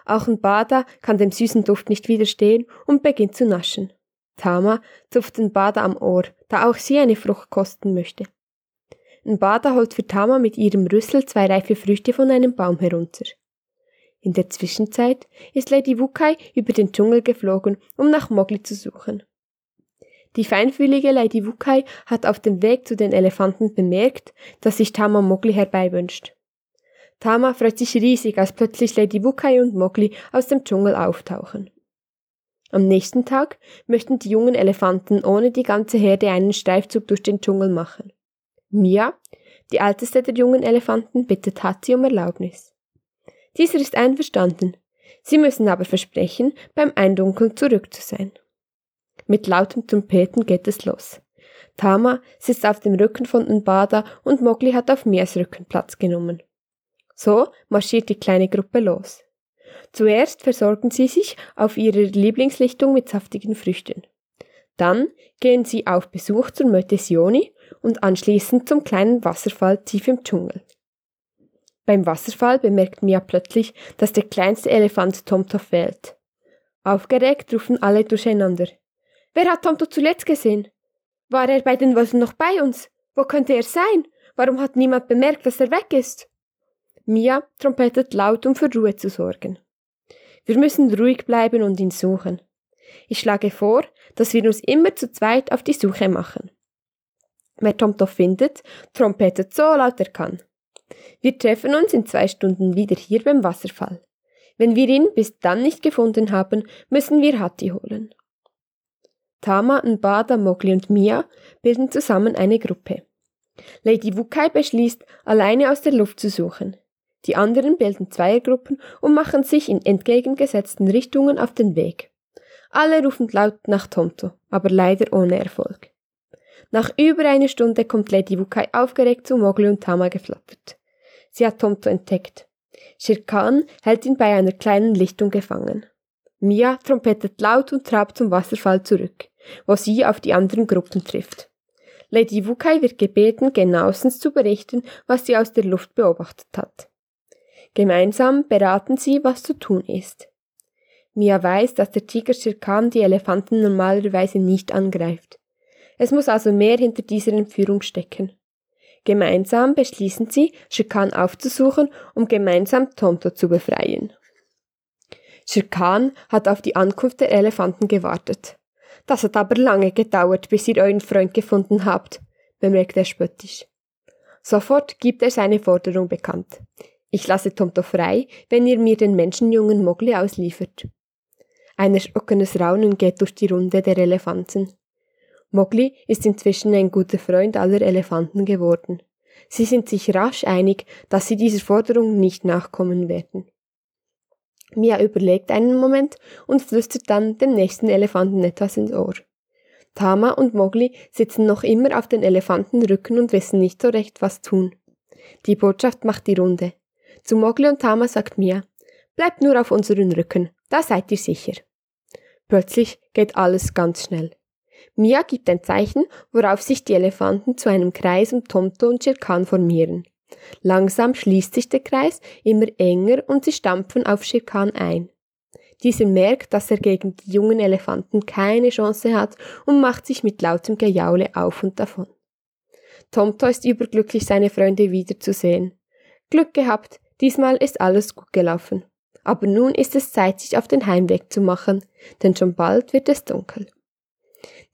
Auch ein Bada kann dem süßen Duft nicht widerstehen und beginnt zu naschen. Tama zupft den Bada am Ohr, da auch sie eine Frucht kosten möchte. Ein Bada holt für Tama mit ihrem Rüssel zwei reife Früchte von einem Baum herunter. In der Zwischenzeit ist Lady Wukai über den Dschungel geflogen, um nach Mowgli zu suchen. Die feinfühlige Lady Wukai hat auf dem Weg zu den Elefanten bemerkt, dass sich Tama Mowgli herbeiwünscht. Tama freut sich riesig, als plötzlich Lady Wukai und Mowgli aus dem Dschungel auftauchen. Am nächsten Tag möchten die jungen Elefanten ohne die ganze Herde einen Streifzug durch den Dschungel machen. Mia, die älteste der jungen Elefanten, bittet Hatzi um Erlaubnis. Dieser ist einverstanden. Sie müssen aber versprechen, beim Eindunkeln zurück zu sein. Mit lautem Trompeten geht es los. Tama sitzt auf dem Rücken von Nbada und Mowgli hat auf Mias Rücken Platz genommen. So marschiert die kleine Gruppe los. Zuerst versorgen sie sich auf ihrer Lieblingslichtung mit saftigen Früchten. Dann gehen sie auf Besuch zur Möte Sioni und anschließend zum kleinen Wasserfall tief im Dschungel. Beim Wasserfall bemerkt Mia plötzlich, dass der kleinste Elefant Tomto fehlt. Aufgeregt rufen alle durcheinander. Wer hat Tomto zuletzt gesehen? War er bei den Wölfen noch bei uns? Wo könnte er sein? Warum hat niemand bemerkt, dass er weg ist? Mia trompetet laut, um für Ruhe zu sorgen. Wir müssen ruhig bleiben und ihn suchen. Ich schlage vor, dass wir uns immer zu zweit auf die Suche machen. Wer Tomto findet, trompetet so laut er kann. Wir treffen uns in zwei Stunden wieder hier beim Wasserfall. Wenn wir ihn bis dann nicht gefunden haben, müssen wir Hatti holen. Tama, Nbada, Mowgli und Mia bilden zusammen eine Gruppe. Lady Wukai beschließt, alleine aus der Luft zu suchen. Die anderen bilden Zweiergruppen und machen sich in entgegengesetzten Richtungen auf den Weg. Alle rufen laut nach Tonto, aber leider ohne Erfolg. Nach über einer Stunde kommt Lady Wukai aufgeregt zu Mowgli und Tama geflattert. Sie hat Tomto entdeckt. Shere Khan hält ihn bei einer kleinen Lichtung gefangen. Mia trompetet laut und trabt zum Wasserfall zurück, wo sie auf die anderen Gruppen trifft. Lady Wukai wird gebeten, genauestens zu berichten, was sie aus der Luft beobachtet hat. Gemeinsam beraten sie, was zu tun ist. Mia weiß, dass der Tiger Schirkan die Elefanten normalerweise nicht angreift. Es muss also mehr hinter dieser Entführung stecken. Gemeinsam beschließen sie, Schirkan aufzusuchen, um gemeinsam Tonto zu befreien. Schirkan hat auf die Ankunft der Elefanten gewartet. Das hat aber lange gedauert, bis ihr euren Freund gefunden habt, bemerkt er spöttisch. Sofort gibt er seine Forderung bekannt. Ich lasse Tomto frei, wenn ihr mir den Menschenjungen Mogli ausliefert. Ein erschrockenes Raunen geht durch die Runde der Elefanten. Mogli ist inzwischen ein guter Freund aller Elefanten geworden. Sie sind sich rasch einig, dass sie dieser Forderung nicht nachkommen werden. Mia überlegt einen Moment und flüstert dann dem nächsten Elefanten etwas ins Ohr. Tama und Mogli sitzen noch immer auf den Elefantenrücken und wissen nicht so recht, was tun. Die Botschaft macht die Runde. Zu Mogli und Tama sagt Mia, bleibt nur auf unseren Rücken, da seid ihr sicher. Plötzlich geht alles ganz schnell. Mia gibt ein Zeichen, worauf sich die Elefanten zu einem Kreis um Tomto und Shirkan formieren. Langsam schließt sich der Kreis immer enger und sie stampfen auf Shirkan ein. Dieser merkt, dass er gegen die jungen Elefanten keine Chance hat und macht sich mit lautem Gejaule auf und davon. Tomto ist überglücklich, seine Freunde wiederzusehen. Glück gehabt, diesmal ist alles gut gelaufen. Aber nun ist es Zeit, sich auf den Heimweg zu machen, denn schon bald wird es dunkel.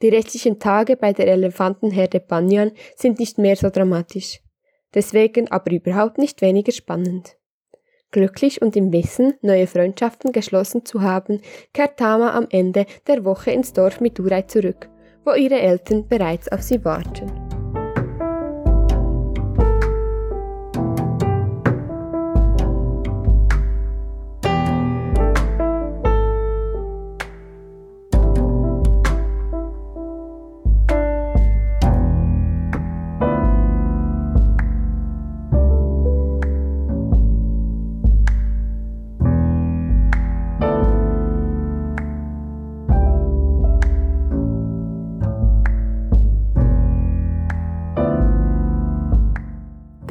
Die restlichen Tage bei der Elefantenherde Banyan sind nicht mehr so dramatisch deswegen aber überhaupt nicht weniger spannend. Glücklich und im Wissen, neue Freundschaften geschlossen zu haben, kehrt Tama am Ende der Woche ins Dorf Midurai zurück, wo ihre Eltern bereits auf sie warten.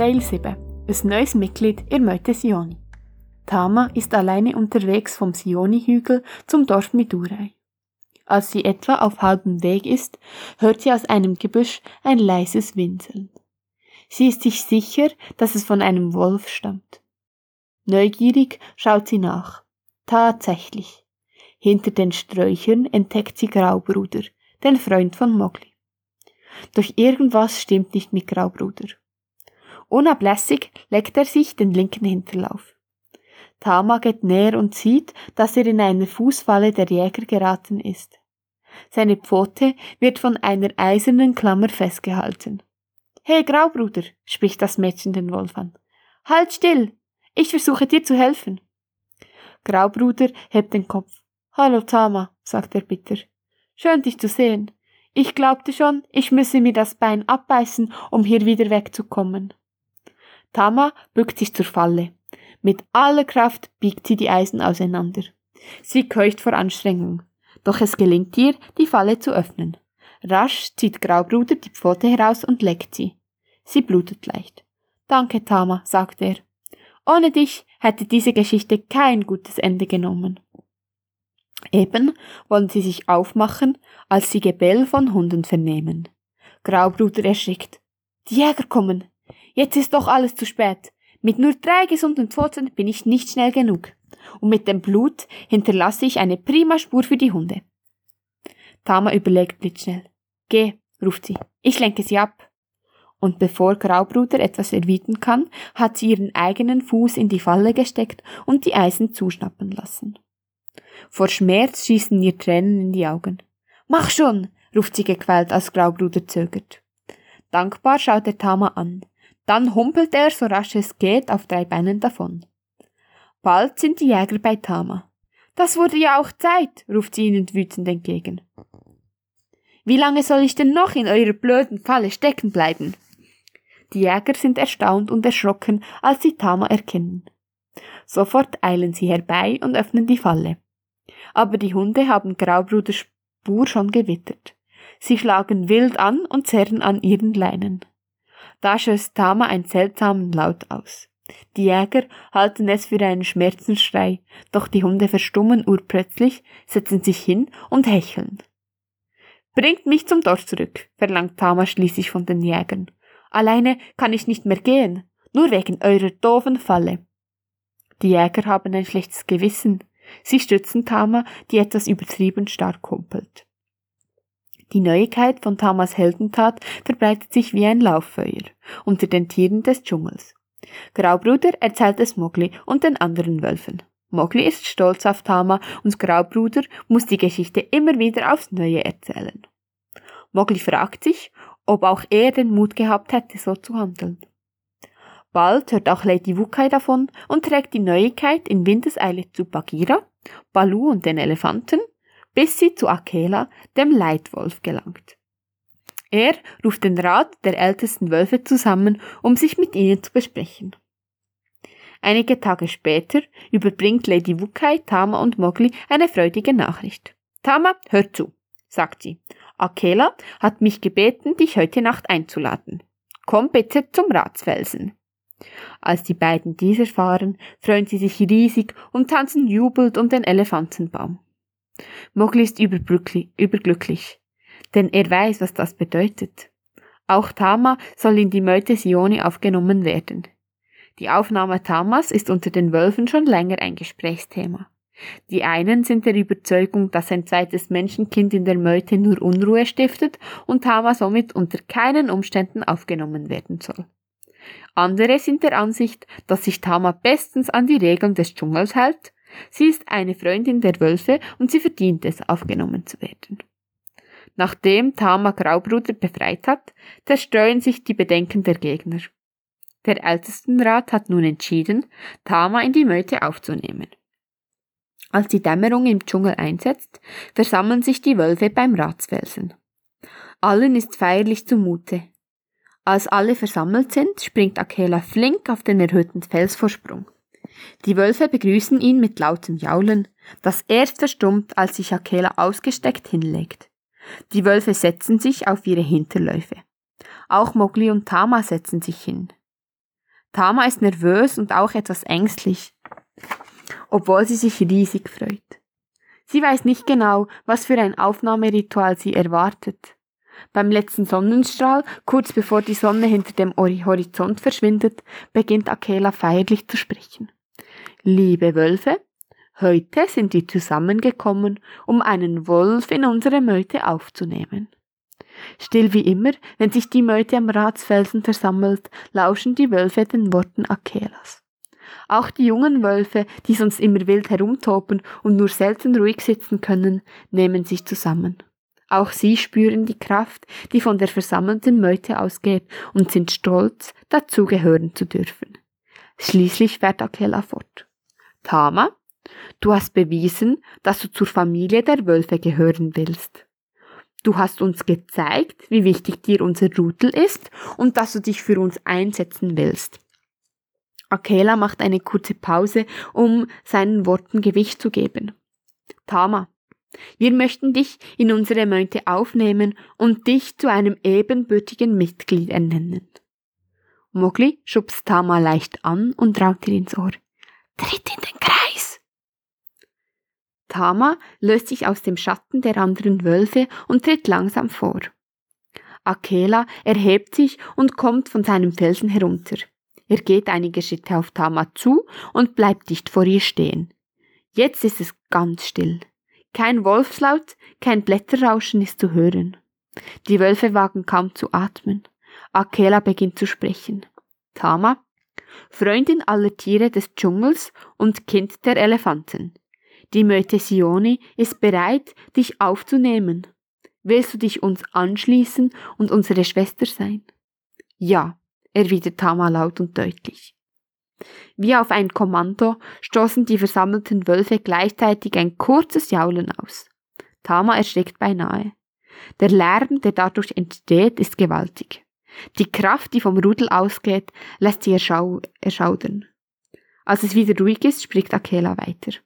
Teil 7. Ein neues Mitglied in Meute Sioni. Tama ist alleine unterwegs vom Sioni-Hügel zum Dorf Midurai. Als sie etwa auf halbem Weg ist, hört sie aus einem Gebüsch ein leises Winseln. Sie ist sich sicher, dass es von einem Wolf stammt. Neugierig schaut sie nach. Tatsächlich. Hinter den Sträuchern entdeckt sie Graubruder, den Freund von Mogli. Doch irgendwas stimmt nicht mit Graubruder. Unablässig leckt er sich den linken Hinterlauf. Tama geht näher und sieht, dass er in eine Fußfalle der Jäger geraten ist. Seine Pfote wird von einer eisernen Klammer festgehalten. Hey Graubruder, spricht das Mädchen den Wolf an. Halt still! Ich versuche dir zu helfen. Graubruder hebt den Kopf. Hallo Tama, sagt er bitter. Schön dich zu sehen. Ich glaubte schon, ich müsse mir das Bein abbeißen, um hier wieder wegzukommen. Tama bückt sich zur Falle. Mit aller Kraft biegt sie die Eisen auseinander. Sie keucht vor Anstrengung. Doch es gelingt ihr, die Falle zu öffnen. Rasch zieht Graubruder die Pfote heraus und leckt sie. Sie blutet leicht. Danke, Tama, sagt er. Ohne dich hätte diese Geschichte kein gutes Ende genommen. Eben wollen sie sich aufmachen, als sie Gebell von Hunden vernehmen. Graubruder erschrickt. Die Jäger kommen. Jetzt ist doch alles zu spät. Mit nur drei gesunden Pfoten bin ich nicht schnell genug. Und mit dem Blut hinterlasse ich eine prima Spur für die Hunde. Tama überlegt blitzschnell. Geh, ruft sie. Ich lenke sie ab. Und bevor Graubruder etwas erwidern kann, hat sie ihren eigenen Fuß in die Falle gesteckt und die Eisen zuschnappen lassen. Vor Schmerz schießen ihr Tränen in die Augen. Mach schon, ruft sie gequält, als Graubruder zögert. Dankbar schaut er Tama an. Dann humpelt er, so rasch es geht, auf drei Beinen davon. Bald sind die Jäger bei Tama. Das wurde ja auch Zeit, ruft sie ihnen wütend entgegen. Wie lange soll ich denn noch in eurer blöden Falle stecken bleiben? Die Jäger sind erstaunt und erschrocken, als sie Tama erkennen. Sofort eilen sie herbei und öffnen die Falle. Aber die Hunde haben Graubruders Spur schon gewittert. Sie schlagen wild an und zerren an ihren Leinen. Da stößt Tama einen seltsamen Laut aus. Die Jäger halten es für einen Schmerzensschrei, doch die Hunde verstummen urplötzlich, setzen sich hin und hecheln. Bringt mich zum Dorf zurück, verlangt Tama schließlich von den Jägern. Alleine kann ich nicht mehr gehen, nur wegen eurer doofen Falle. Die Jäger haben ein schlechtes Gewissen. Sie stützen Tama, die etwas übertrieben stark kumpelt. Die Neuigkeit von Tamas Heldentat verbreitet sich wie ein Lauffeuer unter den Tieren des Dschungels. Graubruder erzählt es Mogli und den anderen Wölfen. Mogli ist stolz auf Tama und Graubruder muss die Geschichte immer wieder aufs Neue erzählen. Mogli fragt sich, ob auch er den Mut gehabt hätte, so zu handeln. Bald hört auch Lady Wukai davon und trägt die Neuigkeit in Windeseile zu Bagheera, Balu und den Elefanten, bis sie zu Akela, dem Leitwolf, gelangt. Er ruft den Rat der ältesten Wölfe zusammen, um sich mit ihnen zu besprechen. Einige Tage später überbringt Lady Wukai Tama und Mowgli eine freudige Nachricht. Tama, hör zu, sagt sie. Akela hat mich gebeten, dich heute Nacht einzuladen. Komm bitte zum Ratsfelsen. Als die beiden dies erfahren, freuen sie sich riesig und tanzen jubelnd um den Elefantenbaum. Mowgli ist überglücklich, denn er weiß, was das bedeutet. Auch Tama soll in die Meute Sioni aufgenommen werden. Die Aufnahme Tamas ist unter den Wölfen schon länger ein Gesprächsthema. Die einen sind der Überzeugung, dass ein zweites Menschenkind in der Meute nur Unruhe stiftet und Tama somit unter keinen Umständen aufgenommen werden soll. Andere sind der Ansicht, dass sich Tama bestens an die Regeln des Dschungels hält. Sie ist eine Freundin der Wölfe und sie verdient es, aufgenommen zu werden. Nachdem Tama Graubruder befreit hat, zerstreuen sich die Bedenken der Gegner. Der Ältestenrat hat nun entschieden, Tama in die Meute aufzunehmen. Als die Dämmerung im Dschungel einsetzt, versammeln sich die Wölfe beim Ratsfelsen. Allen ist feierlich zumute. Als alle versammelt sind, springt Akela flink auf den erhöhten Felsvorsprung. Die Wölfe begrüßen ihn mit lautem Jaulen, das erst verstummt, als sich Akela ausgesteckt hinlegt. Die Wölfe setzen sich auf ihre Hinterläufe. Auch Mowgli und Tama setzen sich hin. Tama ist nervös und auch etwas ängstlich, obwohl sie sich riesig freut. Sie weiß nicht genau, was für ein Aufnahmeritual sie erwartet. Beim letzten Sonnenstrahl, kurz bevor die Sonne hinter dem Horizont verschwindet, beginnt Akela feierlich zu sprechen. Liebe Wölfe, heute sind wir zusammengekommen, um einen Wolf in unsere Meute aufzunehmen. Still wie immer, wenn sich die Meute am Ratsfelsen versammelt, lauschen die Wölfe den Worten Akelas. Auch die jungen Wölfe, die sonst immer wild herumtoben und nur selten ruhig sitzen können, nehmen sich zusammen. Auch sie spüren die Kraft, die von der versammelten Meute ausgeht und sind stolz, dazugehören zu dürfen. Schließlich fährt Akela fort. Tama, du hast bewiesen, dass du zur Familie der Wölfe gehören willst. Du hast uns gezeigt, wie wichtig dir unser Rudel ist und dass du dich für uns einsetzen willst. Akela macht eine kurze Pause, um seinen Worten Gewicht zu geben. Tama, wir möchten dich in unsere Meute aufnehmen und dich zu einem ebenbürtigen Mitglied ernennen. Mogli schubst Tama leicht an und raunt ihr ins Ohr. Tritt in den Kreis! Tama löst sich aus dem Schatten der anderen Wölfe und tritt langsam vor. Akela erhebt sich und kommt von seinem Felsen herunter. Er geht einige Schritte auf Tama zu und bleibt dicht vor ihr stehen. Jetzt ist es ganz still. Kein Wolfslaut, kein Blätterrauschen ist zu hören. Die Wölfe wagen kaum zu atmen. Akela beginnt zu sprechen. Tama, Freundin aller Tiere des Dschungels und Kind der Elefanten. Die Meute Sioni ist bereit, dich aufzunehmen. Willst du dich uns anschließen und unsere Schwester sein? Ja, erwidert Tama laut und deutlich. Wie auf ein Kommando stoßen die versammelten Wölfe gleichzeitig ein kurzes Jaulen aus. Tama erschreckt beinahe. Der Lärm, der dadurch entsteht, ist gewaltig. Die Kraft, die vom Rudel ausgeht, lässt sie erschau erschaudern. Als es wieder ruhig ist, spricht Akela weiter.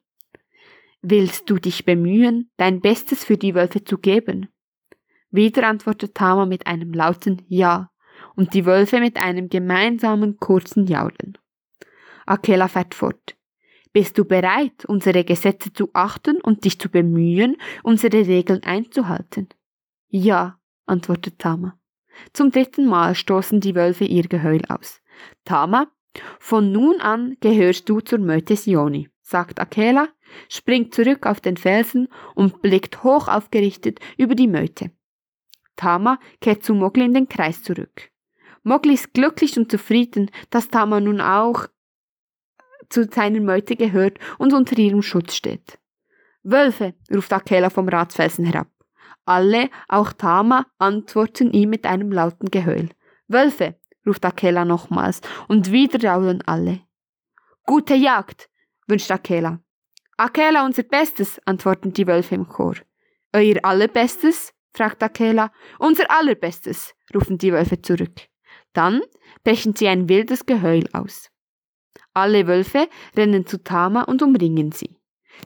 Willst du dich bemühen, dein Bestes für die Wölfe zu geben? Wieder antwortet Tama mit einem lauten Ja und die Wölfe mit einem gemeinsamen kurzen Jaulen. Akela fährt fort. Bist du bereit, unsere Gesetze zu achten und dich zu bemühen, unsere Regeln einzuhalten? Ja, antwortet Tama. Zum dritten Mal stoßen die Wölfe ihr Geheul aus. Tama, von nun an gehörst du zur Meute Sioni, sagt Akela, springt zurück auf den Felsen und blickt hoch aufgerichtet über die Meute. Tama kehrt zu Mogli in den Kreis zurück. Mogli ist glücklich und zufrieden, dass Tama nun auch zu seiner Meute gehört und unter ihrem Schutz steht. Wölfe, ruft Akela vom Ratsfelsen herab. Alle, auch Tama, antworten ihm mit einem lauten Geheul. Wölfe, ruft Akela nochmals, und wieder jaulen alle. Gute Jagd, wünscht Akela. Akela unser Bestes, antworten die Wölfe im Chor. Euer Allerbestes? fragt Akela. Unser Allerbestes, rufen die Wölfe zurück. Dann brechen sie ein wildes Geheul aus. Alle Wölfe rennen zu Tama und umringen sie.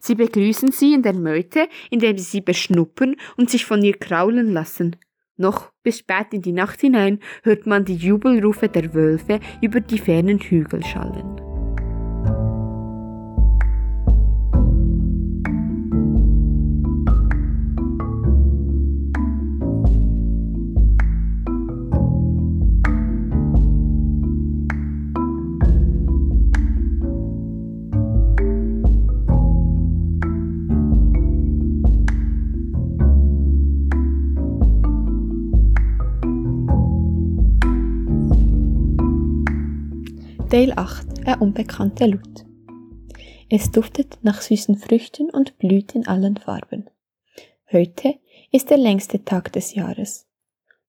Sie begrüßen sie in der Meute, indem sie sie beschnuppern und sich von ihr kraulen lassen. Noch bis spät in die Nacht hinein hört man die Jubelrufe der Wölfe über die fernen Hügel schallen. Teil 8 Ein unbekannter Lut Es duftet nach süßen Früchten und blüht in allen Farben. Heute ist der längste Tag des Jahres.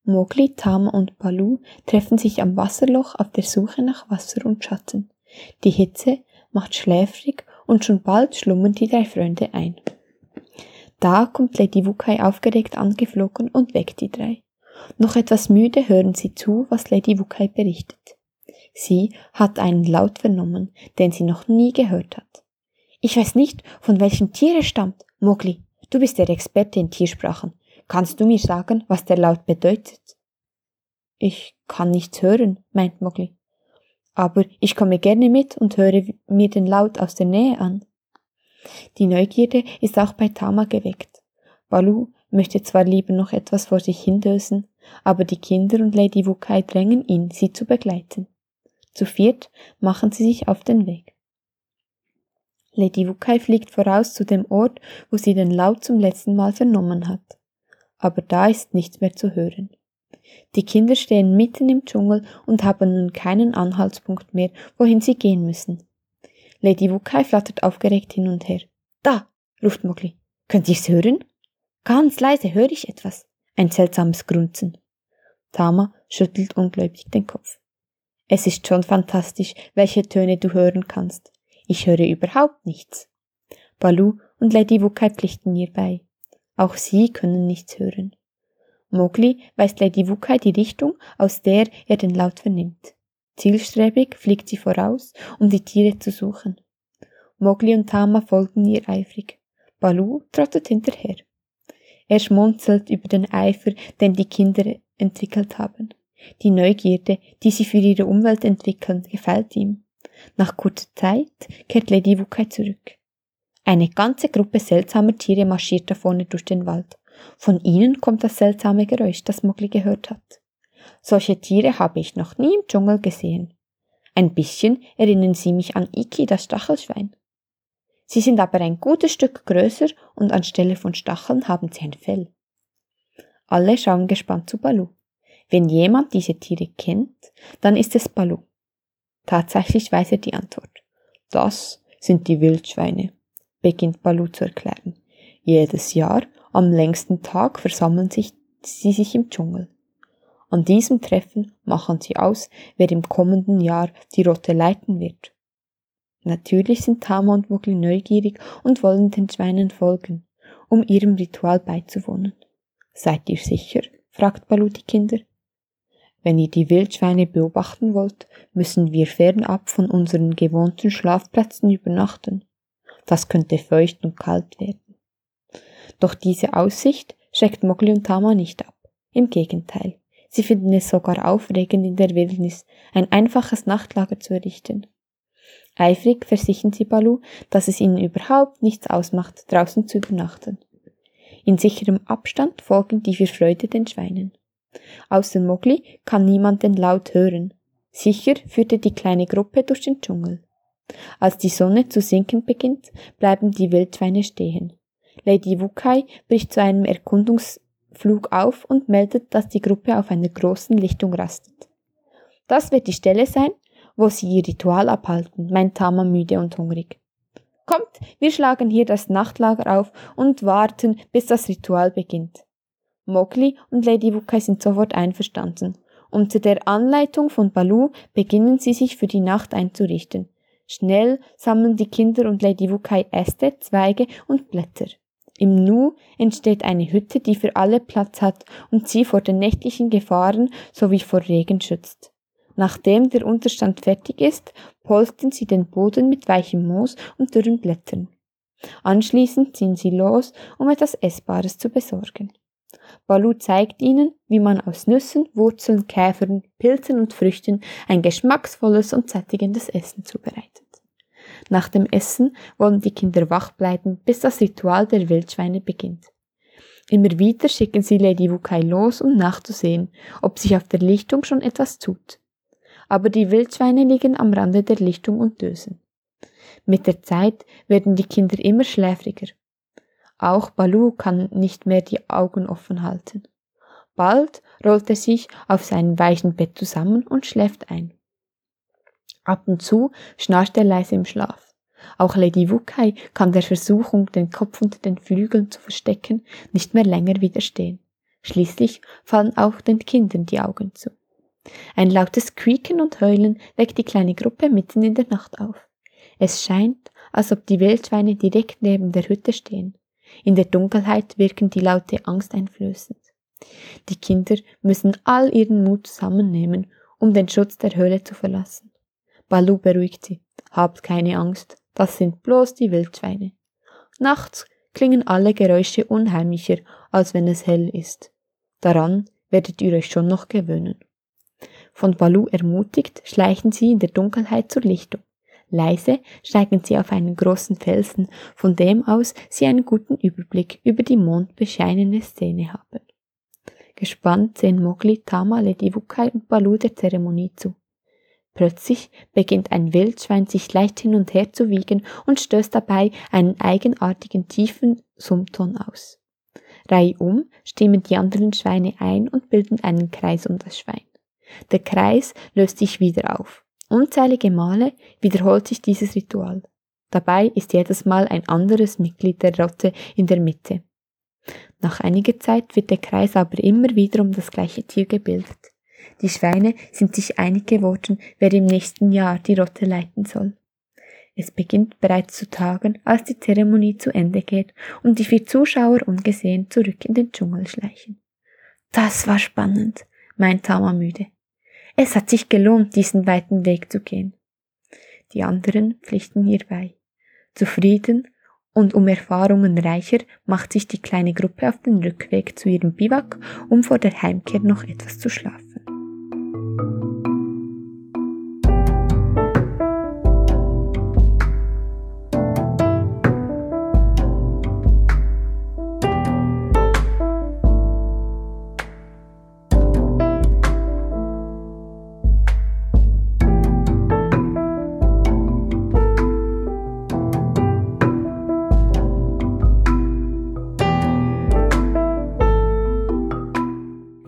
Mogli, Tama und Balu treffen sich am Wasserloch auf der Suche nach Wasser und Schatten. Die Hitze macht schläfrig und schon bald schlummern die drei Freunde ein. Da kommt Lady Wukai aufgeregt angeflogen und weckt die drei. Noch etwas müde hören sie zu, was Lady Wukai berichtet. Sie hat einen Laut vernommen, den sie noch nie gehört hat. Ich weiß nicht, von welchem Tier er stammt. Mogli, du bist der Experte in Tiersprachen. Kannst du mir sagen, was der Laut bedeutet? Ich kann nichts hören, meint Mogli. Aber ich komme gerne mit und höre mir den Laut aus der Nähe an. Die Neugierde ist auch bei Tama geweckt. Balu möchte zwar lieber noch etwas vor sich hindösen, aber die Kinder und Lady Wukai drängen ihn, sie zu begleiten. Zu viert machen sie sich auf den Weg. Lady Wukai fliegt voraus zu dem Ort, wo sie den Laut zum letzten Mal vernommen hat. Aber da ist nichts mehr zu hören. Die Kinder stehen mitten im Dschungel und haben nun keinen Anhaltspunkt mehr, wohin sie gehen müssen. Lady Wukai flattert aufgeregt hin und her. Da, ruft Mogli. Könnt ihr's hören? Ganz leise höre ich etwas. Ein seltsames Grunzen. Tama schüttelt ungläubig den Kopf. Es ist schon fantastisch, welche Töne du hören kannst. Ich höre überhaupt nichts. Balu und Lady Wukai pflichten ihr bei. Auch sie können nichts hören. Mowgli weist Lady Wukai die Richtung, aus der er den Laut vernimmt. Zielstrebig fliegt sie voraus, um die Tiere zu suchen. Mowgli und Tama folgen ihr eifrig. Balu trottet hinterher. Er schmunzelt über den Eifer, den die Kinder entwickelt haben. Die Neugierde, die sie für ihre Umwelt entwickeln, gefällt ihm. Nach kurzer Zeit kehrt Lady Wukai zurück. Eine ganze Gruppe seltsamer Tiere marschiert da vorne durch den Wald. Von ihnen kommt das seltsame Geräusch, das Mowgli gehört hat. Solche Tiere habe ich noch nie im Dschungel gesehen. Ein bisschen erinnern sie mich an Iki, das Stachelschwein. Sie sind aber ein gutes Stück größer und anstelle von Stacheln haben sie ein Fell. Alle schauen gespannt zu Balu. Wenn jemand diese Tiere kennt, dann ist es Balu. Tatsächlich weiß er die Antwort. Das sind die Wildschweine, beginnt Balu zu erklären. Jedes Jahr am längsten Tag versammeln sich sie sich im Dschungel. An diesem Treffen machen sie aus, wer im kommenden Jahr die Rotte leiten wird. Natürlich sind Tama und Mowgli neugierig und wollen den Schweinen folgen, um ihrem Ritual beizuwohnen. Seid ihr sicher? fragt Balu die Kinder. Wenn ihr die Wildschweine beobachten wollt, müssen wir fernab von unseren gewohnten Schlafplätzen übernachten. Das könnte feucht und kalt werden. Doch diese Aussicht schreckt Mogli und Tama nicht ab. Im Gegenteil, sie finden es sogar aufregend in der Wildnis, ein einfaches Nachtlager zu errichten. Eifrig versichern sie Balu, dass es ihnen überhaupt nichts ausmacht, draußen zu übernachten. In sicherem Abstand folgen die vier Freude den Schweinen. Außer Mogli kann niemand den Laut hören. Sicher führte die kleine Gruppe durch den Dschungel. Als die Sonne zu sinken beginnt, bleiben die Wildschweine stehen. Lady Wukai bricht zu einem Erkundungsflug auf und meldet, dass die Gruppe auf einer großen Lichtung rastet. Das wird die Stelle sein, wo sie ihr Ritual abhalten, meint Tama müde und hungrig. Kommt, wir schlagen hier das Nachtlager auf und warten, bis das Ritual beginnt. Mowgli und Lady Wukai sind sofort einverstanden. Unter der Anleitung von Balu beginnen sie sich für die Nacht einzurichten. Schnell sammeln die Kinder und Lady Wukai Äste, Zweige und Blätter. Im Nu entsteht eine Hütte, die für alle Platz hat und sie vor den nächtlichen Gefahren sowie vor Regen schützt. Nachdem der Unterstand fertig ist, polstern sie den Boden mit weichem Moos und dürren Blättern. Anschließend ziehen sie los, um etwas Essbares zu besorgen. Balu zeigt ihnen, wie man aus Nüssen, Wurzeln, Käfern, Pilzen und Früchten ein geschmacksvolles und sättigendes Essen zubereitet. Nach dem Essen wollen die Kinder wach bleiben, bis das Ritual der Wildschweine beginnt. Immer wieder schicken sie Lady Wukai los, um nachzusehen, ob sich auf der Lichtung schon etwas tut. Aber die Wildschweine liegen am Rande der Lichtung und dösen. Mit der Zeit werden die Kinder immer schläfriger. Auch Balu kann nicht mehr die Augen offen halten. Bald rollt er sich auf seinem weichen Bett zusammen und schläft ein. Ab und zu schnarcht er leise im Schlaf. Auch Lady Wukai kann der Versuchung, den Kopf unter den Flügeln zu verstecken, nicht mehr länger widerstehen. Schließlich fallen auch den Kindern die Augen zu. Ein lautes Quieken und Heulen weckt die kleine Gruppe mitten in der Nacht auf. Es scheint, als ob die Wildschweine direkt neben der Hütte stehen. In der Dunkelheit wirken die Laute angsteinflößend. Die Kinder müssen all ihren Mut zusammennehmen, um den Schutz der Höhle zu verlassen. Balu beruhigt sie. Habt keine Angst, das sind bloß die Wildschweine. Nachts klingen alle Geräusche unheimlicher, als wenn es hell ist. Daran werdet ihr euch schon noch gewöhnen. Von Balu ermutigt, schleichen sie in der Dunkelheit zur Lichtung. Leise steigen sie auf einen großen Felsen, von dem aus sie einen guten Überblick über die mondbescheinene Szene haben. Gespannt sehen Mowgli, Tama, Lady Wukai und Balu der Zeremonie zu. Plötzlich beginnt ein Wildschwein sich leicht hin und her zu wiegen und stößt dabei einen eigenartigen tiefen Summton aus. Reihum stimmen die anderen Schweine ein und bilden einen Kreis um das Schwein. Der Kreis löst sich wieder auf. Unzählige Male wiederholt sich dieses Ritual. Dabei ist jedes Mal ein anderes Mitglied der Rotte in der Mitte. Nach einiger Zeit wird der Kreis aber immer wieder um das gleiche Tier gebildet. Die Schweine sind sich einig geworden, wer im nächsten Jahr die Rotte leiten soll. Es beginnt bereits zu tagen, als die Zeremonie zu Ende geht und die vier Zuschauer ungesehen zurück in den Dschungel schleichen. Das war spannend, meint Tama müde. Es hat sich gelohnt, diesen weiten Weg zu gehen. Die anderen pflichten hierbei. Zufrieden und um Erfahrungen reicher macht sich die kleine Gruppe auf den Rückweg zu ihrem Biwak, um vor der Heimkehr noch etwas zu schlafen.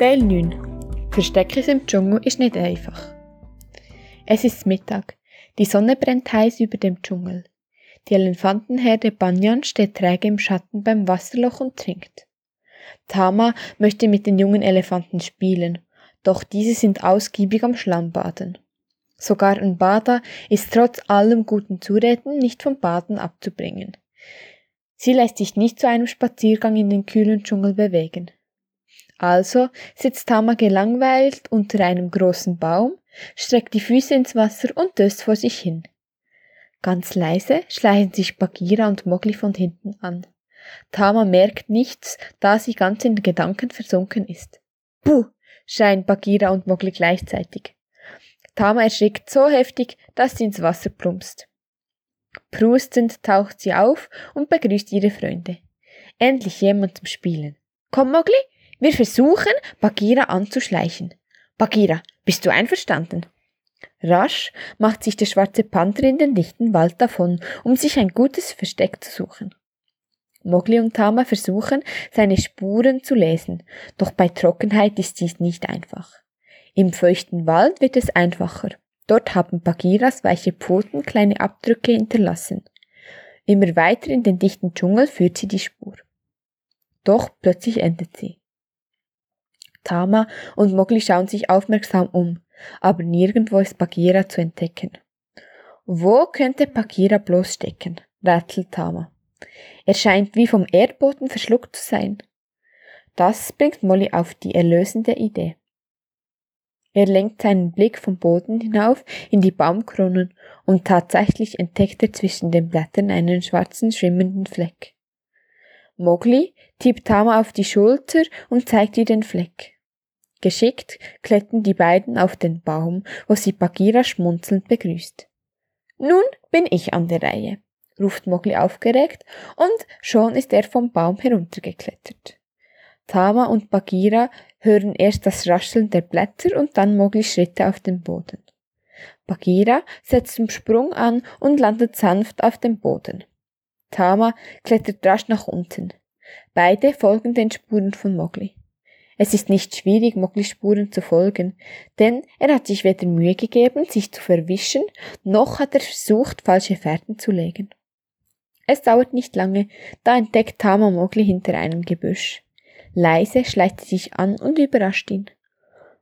Teil 9 Verstecken im Dschungel ist nicht einfach. Es ist Mittag. Die Sonne brennt heiß über dem Dschungel. Die Elefantenherde Banyan steht träge im Schatten beim Wasserloch und trinkt. Tama möchte mit den jungen Elefanten spielen, doch diese sind ausgiebig am Schlammbaden. Sogar ein Bader ist trotz allem guten Zureden nicht vom Baden abzubringen. Sie lässt sich nicht zu einem Spaziergang in den kühlen Dschungel bewegen. Also sitzt Tama gelangweilt unter einem großen Baum, streckt die Füße ins Wasser und döst vor sich hin. Ganz leise schleichen sich Bagheera und Mowgli von hinten an. Tama merkt nichts, da sie ganz in Gedanken versunken ist. Puh, schreien Bagheera und Mowgli gleichzeitig. Tama erschrickt so heftig, dass sie ins Wasser plumpst. Prustend taucht sie auf und begrüßt ihre Freunde. Endlich jemand zum Spielen. Komm, Mogli, wir versuchen, Bagheera anzuschleichen. Bagheera, bist du einverstanden? Rasch macht sich der schwarze Panther in den dichten Wald davon, um sich ein gutes Versteck zu suchen. Mogli und Tama versuchen, seine Spuren zu lesen, doch bei Trockenheit ist dies nicht einfach. Im feuchten Wald wird es einfacher. Dort haben Bagheeras weiche Pfoten kleine Abdrücke hinterlassen. Immer weiter in den dichten Dschungel führt sie die Spur. Doch plötzlich endet sie. Tama und Mogli schauen sich aufmerksam um, aber nirgendwo ist Bagheera zu entdecken. Wo könnte Bagheera bloß stecken? rätselt Tama. Er scheint wie vom Erdboden verschluckt zu sein. Das bringt Molly auf die erlösende Idee. Er lenkt seinen Blick vom Boden hinauf in die Baumkronen und tatsächlich entdeckt er zwischen den Blättern einen schwarzen schwimmenden Fleck. Mowgli tippt Tama auf die Schulter und zeigt ihr den Fleck. Geschickt klettern die beiden auf den Baum, wo sie Bagheera schmunzelnd begrüßt. Nun bin ich an der Reihe ruft Mogli aufgeregt, und schon ist er vom Baum heruntergeklettert. Tama und Bagheera hören erst das Rascheln der Blätter und dann Moglis Schritte auf dem Boden. Bagheera setzt zum Sprung an und landet sanft auf dem Boden. Tama klettert rasch nach unten. Beide folgen den Spuren von Mogli. Es ist nicht schwierig, Moglis Spuren zu folgen, denn er hat sich weder Mühe gegeben, sich zu verwischen, noch hat er versucht, falsche Fährten zu legen. Es dauert nicht lange, da entdeckt Tama Mowgli hinter einem Gebüsch. Leise schleicht sie sich an und überrascht ihn.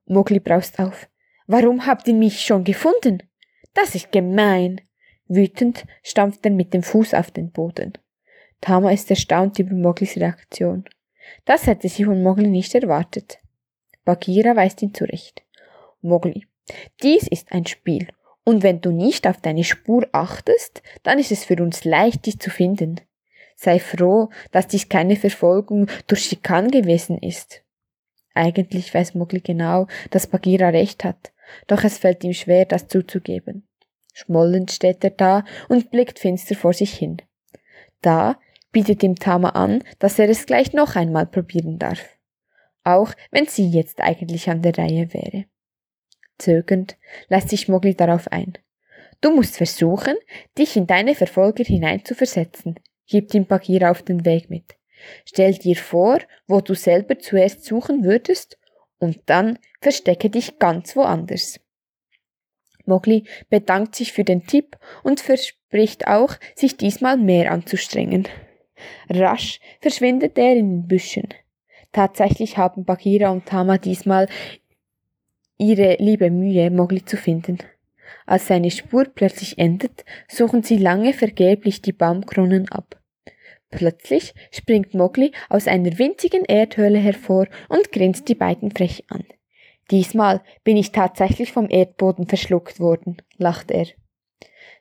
Mowgli braust auf. Warum habt ihr mich schon gefunden? Das ist gemein. Wütend stampft er mit dem Fuß auf den Boden. Tama ist erstaunt über Moglis Reaktion. Das hätte sie von Mogli nicht erwartet. Bagheera weist ihn zurecht. Mogli, dies ist ein Spiel und wenn du nicht auf deine Spur achtest, dann ist es für uns leicht, dich zu finden. Sei froh, dass dies keine Verfolgung durch Schikan gewesen ist. Eigentlich weiß Mowgli genau, dass Bagheera recht hat, doch es fällt ihm schwer, das zuzugeben. Schmollend steht er da und blickt finster vor sich hin. Da bietet ihm Tama an, dass er es gleich noch einmal probieren darf. Auch wenn sie jetzt eigentlich an der Reihe wäre. Zögernd lässt sich Mogli darauf ein. Du musst versuchen, dich in deine Verfolger hineinzuversetzen, gibt ihm Bagheera auf den Weg mit. Stell dir vor, wo du selber zuerst suchen würdest, und dann verstecke dich ganz woanders. Mogli bedankt sich für den Tipp und verspricht auch, sich diesmal mehr anzustrengen. Rasch verschwindet er in den Büschen. Tatsächlich haben Bagheera und Tama diesmal ihre liebe Mühe, Mogli zu finden. Als seine Spur plötzlich endet, suchen sie lange vergeblich die Baumkronen ab. Plötzlich springt Mogli aus einer winzigen Erdhöhle hervor und grinst die beiden frech an. Diesmal bin ich tatsächlich vom Erdboden verschluckt worden, lacht er.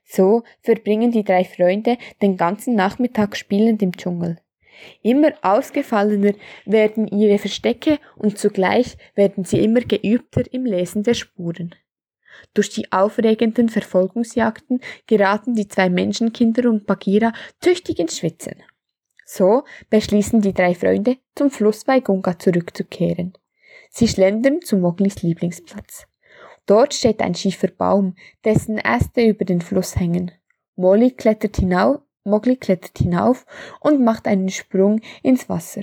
So verbringen die drei Freunde den ganzen Nachmittag spielend im Dschungel. Immer ausgefallener werden ihre Verstecke und zugleich werden sie immer geübter im Lesen der Spuren. Durch die aufregenden Verfolgungsjagden geraten die zwei Menschenkinder und Bagheera tüchtig ins Schwitzen. So beschließen die drei Freunde, zum Fluss bei Gunga zurückzukehren. Sie schlendern zu Moglis Lieblingsplatz. Dort steht ein schiefer Baum, dessen Äste über den Fluss hängen. Molly klettert hinauf Mogli klettert hinauf und macht einen Sprung ins Wasser.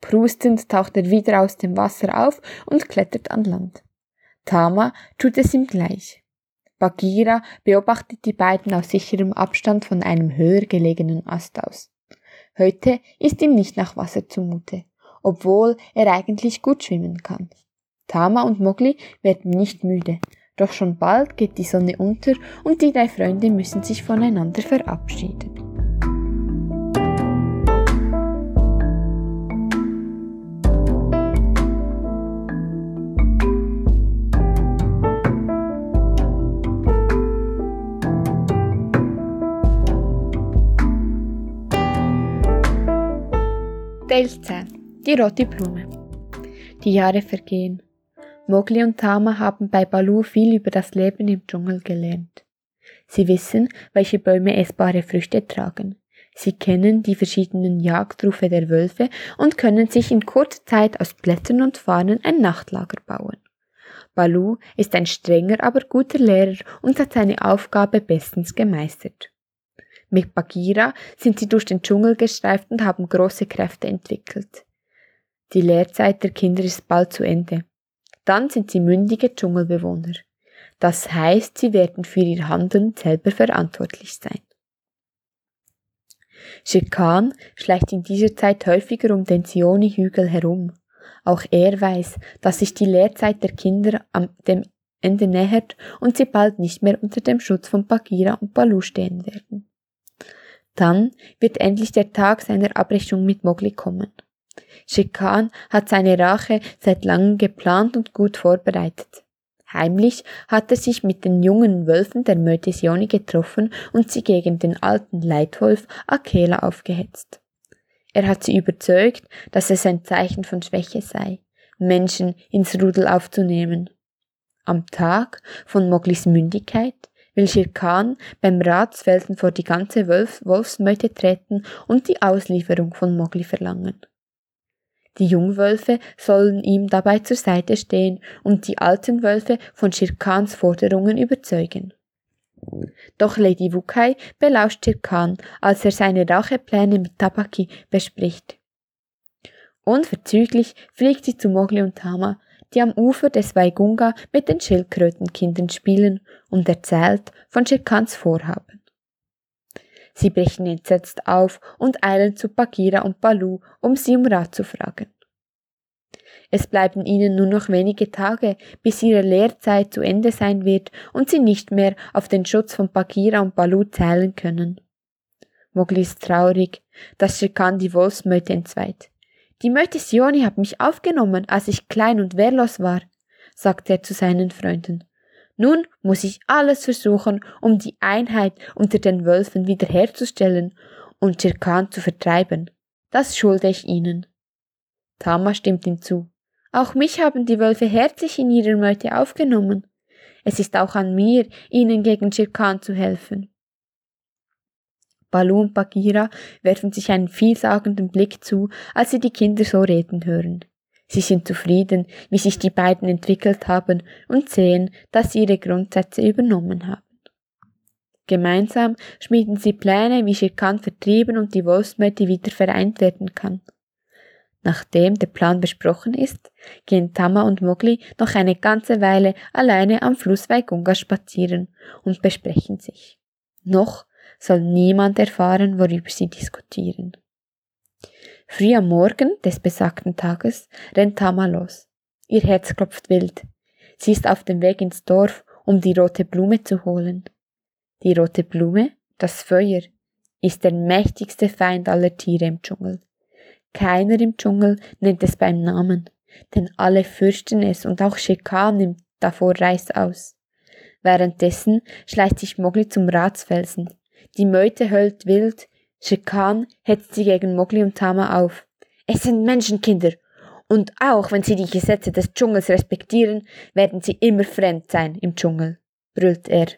Prustend taucht er wieder aus dem Wasser auf und klettert an Land. Tama tut es ihm gleich. Bagheera beobachtet die beiden aus sicherem Abstand von einem höher gelegenen Ast aus. Heute ist ihm nicht nach Wasser zumute, obwohl er eigentlich gut schwimmen kann. Tama und Mogli werden nicht müde, doch schon bald geht die Sonne unter und die drei Freunde müssen sich voneinander verabschieden. Teil 10 Die rote Blume Die Jahre vergehen. Mowgli und Tama haben bei Balu viel über das Leben im Dschungel gelernt. Sie wissen, welche Bäume essbare Früchte tragen. Sie kennen die verschiedenen Jagdrufe der Wölfe und können sich in kurzer Zeit aus Blättern und Fahnen ein Nachtlager bauen. Balu ist ein strenger, aber guter Lehrer und hat seine Aufgabe bestens gemeistert. Mit Bagheera sind sie durch den Dschungel gestreift und haben große Kräfte entwickelt. Die Lehrzeit der Kinder ist bald zu Ende. Dann sind sie mündige Dschungelbewohner. Das heißt, sie werden für ihr Handeln selber verantwortlich sein. Shere schleicht in dieser Zeit häufiger um den Sioni-Hügel herum. Auch er weiß, dass sich die Lehrzeit der Kinder am dem Ende nähert und sie bald nicht mehr unter dem Schutz von Bagheera und Balu stehen werden. Dann wird endlich der Tag seiner Abrechnung mit Mowgli kommen. Shekan hat seine Rache seit langem geplant und gut vorbereitet. Heimlich hat er sich mit den jungen Wölfen der Möte Sioni getroffen und sie gegen den alten Leitwolf Akela aufgehetzt. Er hat sie überzeugt, dass es ein Zeichen von Schwäche sei, Menschen ins Rudel aufzunehmen. Am Tag von Moglis Mündigkeit will Shirkan beim Ratsfelsen vor die ganze Wolf Wolfsmeute treten und die Auslieferung von Mogli verlangen. Die Jungwölfe sollen ihm dabei zur Seite stehen und die alten Wölfe von Shirkans Forderungen überzeugen. Doch Lady Wukai belauscht Shirkan, als er seine Rachepläne mit Tabaki bespricht. Unverzüglich fliegt sie zu Mogli und Tama, die am Ufer des Waigunga mit den Schildkrötenkindern spielen und erzählt von Shirkans Vorhaben. Sie brechen entsetzt auf und eilen zu Bagheera und Balu, um sie um Rat zu fragen. Es bleiben ihnen nur noch wenige Tage, bis ihre Lehrzeit zu Ende sein wird und sie nicht mehr auf den Schutz von Bagheera und Balu zählen können. Mowgli ist traurig, dass Shere die Wolfsmeute entzweit. Die Meute Sioni hat mich aufgenommen, als ich klein und wehrlos war, sagte er zu seinen Freunden. Nun muss ich alles versuchen, um die Einheit unter den Wölfen wiederherzustellen und Shirkan zu vertreiben. Das schulde ich ihnen. Tama stimmt ihm zu. Auch mich haben die Wölfe herzlich in ihrer Meute aufgenommen. Es ist auch an mir, ihnen gegen Shirkan zu helfen. Balu und Bagheera werfen sich einen vielsagenden Blick zu, als sie die Kinder so reden hören. Sie sind zufrieden, wie sich die beiden entwickelt haben und sehen, dass sie ihre Grundsätze übernommen haben. Gemeinsam schmieden sie Pläne, wie Shirkan vertrieben und die Wolfsmette wieder vereint werden kann. Nachdem der Plan besprochen ist, gehen Tama und Mowgli noch eine ganze Weile alleine am Fluss Waigunga spazieren und besprechen sich. Noch soll niemand erfahren, worüber sie diskutieren. Früh am Morgen des besagten Tages rennt Tama los. Ihr Herz klopft wild. Sie ist auf dem Weg ins Dorf, um die rote Blume zu holen. Die rote Blume, das Feuer, ist der mächtigste Feind aller Tiere im Dschungel. Keiner im Dschungel nennt es beim Namen, denn alle fürchten es und auch Shekar nimmt davor Reis aus. Währenddessen schleicht sich Mogli zum Ratsfelsen. Die Meute höllt wild, Shekan hetzt sie gegen Mowgli und Tama auf. Es sind Menschenkinder. Und auch wenn sie die Gesetze des Dschungels respektieren, werden sie immer fremd sein im Dschungel, brüllt er.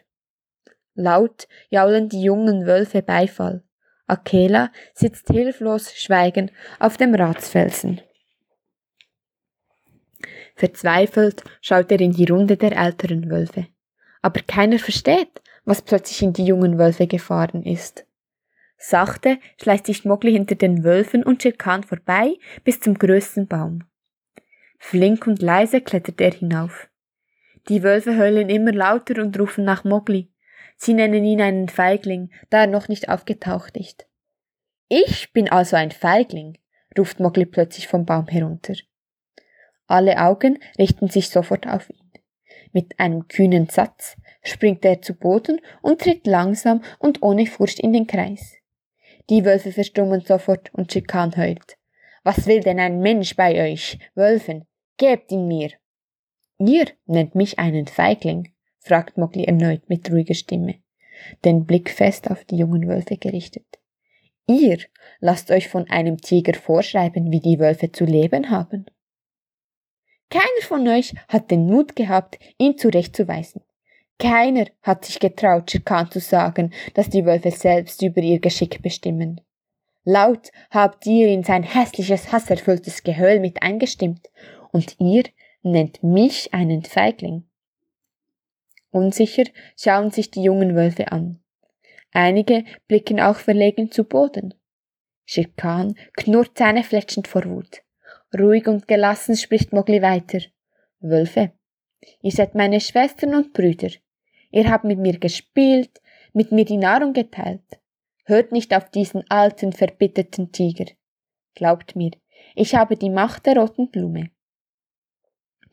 Laut jaulen die jungen Wölfe Beifall. Akela sitzt hilflos schweigend auf dem Ratsfelsen. Verzweifelt schaut er in die Runde der älteren Wölfe. Aber keiner versteht, was plötzlich in die jungen Wölfe gefahren ist. Sachte schleicht sich Mowgli hinter den Wölfen und Shere vorbei bis zum größten Baum. Flink und leise klettert er hinauf. Die Wölfe heulen immer lauter und rufen nach Mowgli. Sie nennen ihn einen Feigling, da er noch nicht aufgetaucht ist. Ich bin also ein Feigling, ruft Mowgli plötzlich vom Baum herunter. Alle Augen richten sich sofort auf ihn. Mit einem kühnen Satz springt er zu Boden und tritt langsam und ohne Furcht in den Kreis. Die Wölfe verstummen sofort und Schikan heult. Was will denn ein Mensch bei euch, Wölfen? Gebt ihn mir. Ihr nennt mich einen Feigling, fragt Mowgli erneut mit ruhiger Stimme, den Blick fest auf die jungen Wölfe gerichtet. Ihr lasst euch von einem Tiger vorschreiben, wie die Wölfe zu leben haben. Keiner von euch hat den Mut gehabt, ihn zurechtzuweisen. Keiner hat sich getraut, Schirkan zu sagen, dass die Wölfe selbst über ihr Geschick bestimmen. Laut habt ihr in sein hässliches, hasserfülltes Gehöhl mit eingestimmt, und ihr nennt mich einen Feigling. Unsicher schauen sich die jungen Wölfe an. Einige blicken auch verlegen zu Boden. Schirkan knurrt zähnefletschend vor Wut. Ruhig und gelassen spricht Mogli weiter. Wölfe, ihr seid meine Schwestern und Brüder. Ihr habt mit mir gespielt, mit mir die Nahrung geteilt. Hört nicht auf diesen alten, verbitterten Tiger. Glaubt mir, ich habe die Macht der roten Blume.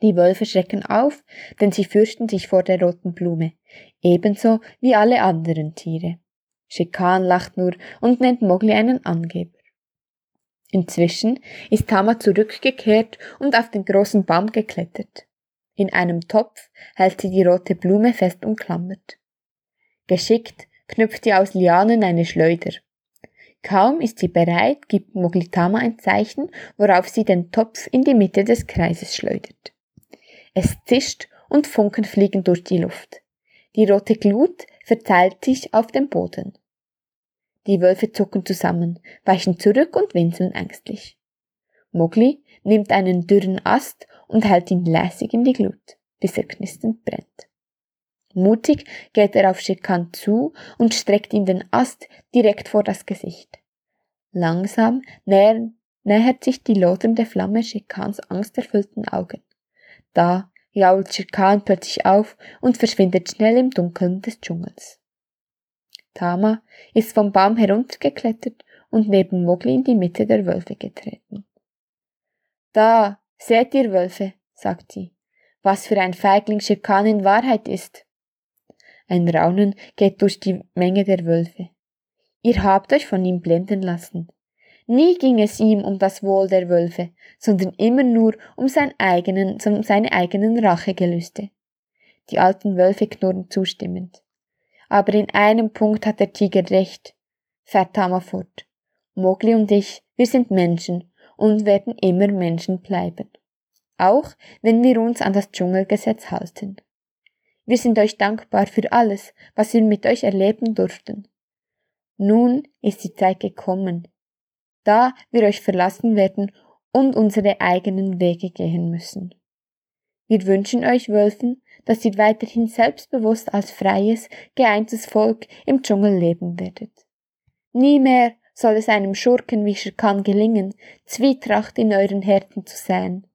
Die Wölfe schrecken auf, denn sie fürchten sich vor der roten Blume, ebenso wie alle anderen Tiere. Schikan lacht nur und nennt Mogli einen Angeber. Inzwischen ist Tama zurückgekehrt und auf den großen Baum geklettert. In einem Topf hält sie die rote Blume fest umklammert. Geschickt knüpft sie aus Lianen eine Schleuder. Kaum ist sie bereit, gibt Moglitama ein Zeichen, worauf sie den Topf in die Mitte des Kreises schleudert. Es zischt und Funken fliegen durch die Luft. Die rote Glut verteilt sich auf dem Boden. Die Wölfe zucken zusammen, weichen zurück und winseln ängstlich. Mogli nimmt einen dürren Ast und hält ihn lässig in die Glut, bis er knisternd brennt. Mutig geht er auf Shekan zu und streckt ihm den Ast direkt vor das Gesicht. Langsam nähern, nähert sich die lodernde Flamme Shekans angsterfüllten Augen. Da jault Shekan plötzlich auf und verschwindet schnell im Dunkeln des Dschungels. Tama ist vom Baum heruntergeklettert und neben Mogli in die Mitte der Wölfe getreten. Da, seht ihr Wölfe, sagt sie, was für ein Feigling Shekan in Wahrheit ist. Ein Raunen geht durch die Menge der Wölfe. Ihr habt euch von ihm blenden lassen. Nie ging es ihm um das Wohl der Wölfe, sondern immer nur um, sein eigenen, um seine eigenen Rachegelüste. Die alten Wölfe knurren zustimmend. Aber in einem Punkt hat der Tiger recht, fährt Tama fort. Mogli und ich, wir sind Menschen und werden immer Menschen bleiben. Auch wenn wir uns an das Dschungelgesetz halten. Wir sind euch dankbar für alles, was wir mit euch erleben durften. Nun ist die Zeit gekommen, da wir euch verlassen werden und unsere eigenen Wege gehen müssen. Wir wünschen euch Wölfen, dass ihr weiterhin selbstbewusst als freies, geeintes Volk im Dschungel leben werdet. Nie mehr soll es einem Schurken wie Schirkan gelingen, Zwietracht in euren Herzen zu säen,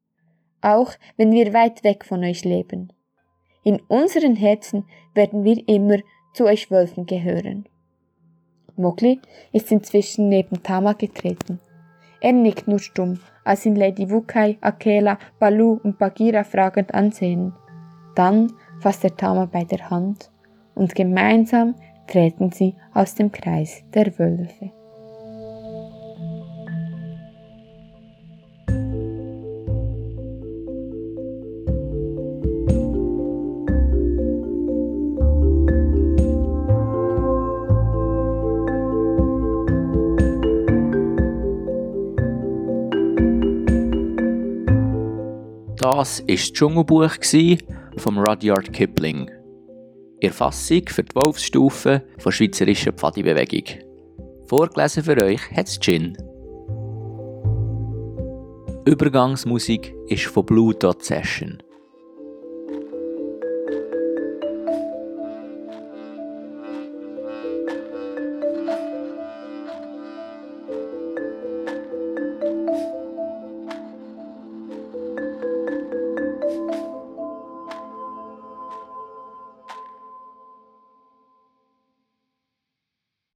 auch wenn wir weit weg von euch leben. In unseren Herzen werden wir immer zu euch Wölfen gehören. Mowgli ist inzwischen neben Tama getreten. Er nickt nur stumm, als ihn Lady Wukai, Akela, Balu und Bagheera fragend ansehen. Dann fasst er Tama bei der Hand und gemeinsam treten sie aus dem Kreis der Wölfe. Das war das Dschungelbuch vom Rudyard Kipling. Erfassung für die Wolfsstufe der Schweizerischen Pfadibewegung. Vorgelesen für euch hat Gin. Übergangsmusik ist von Blue Dot Session.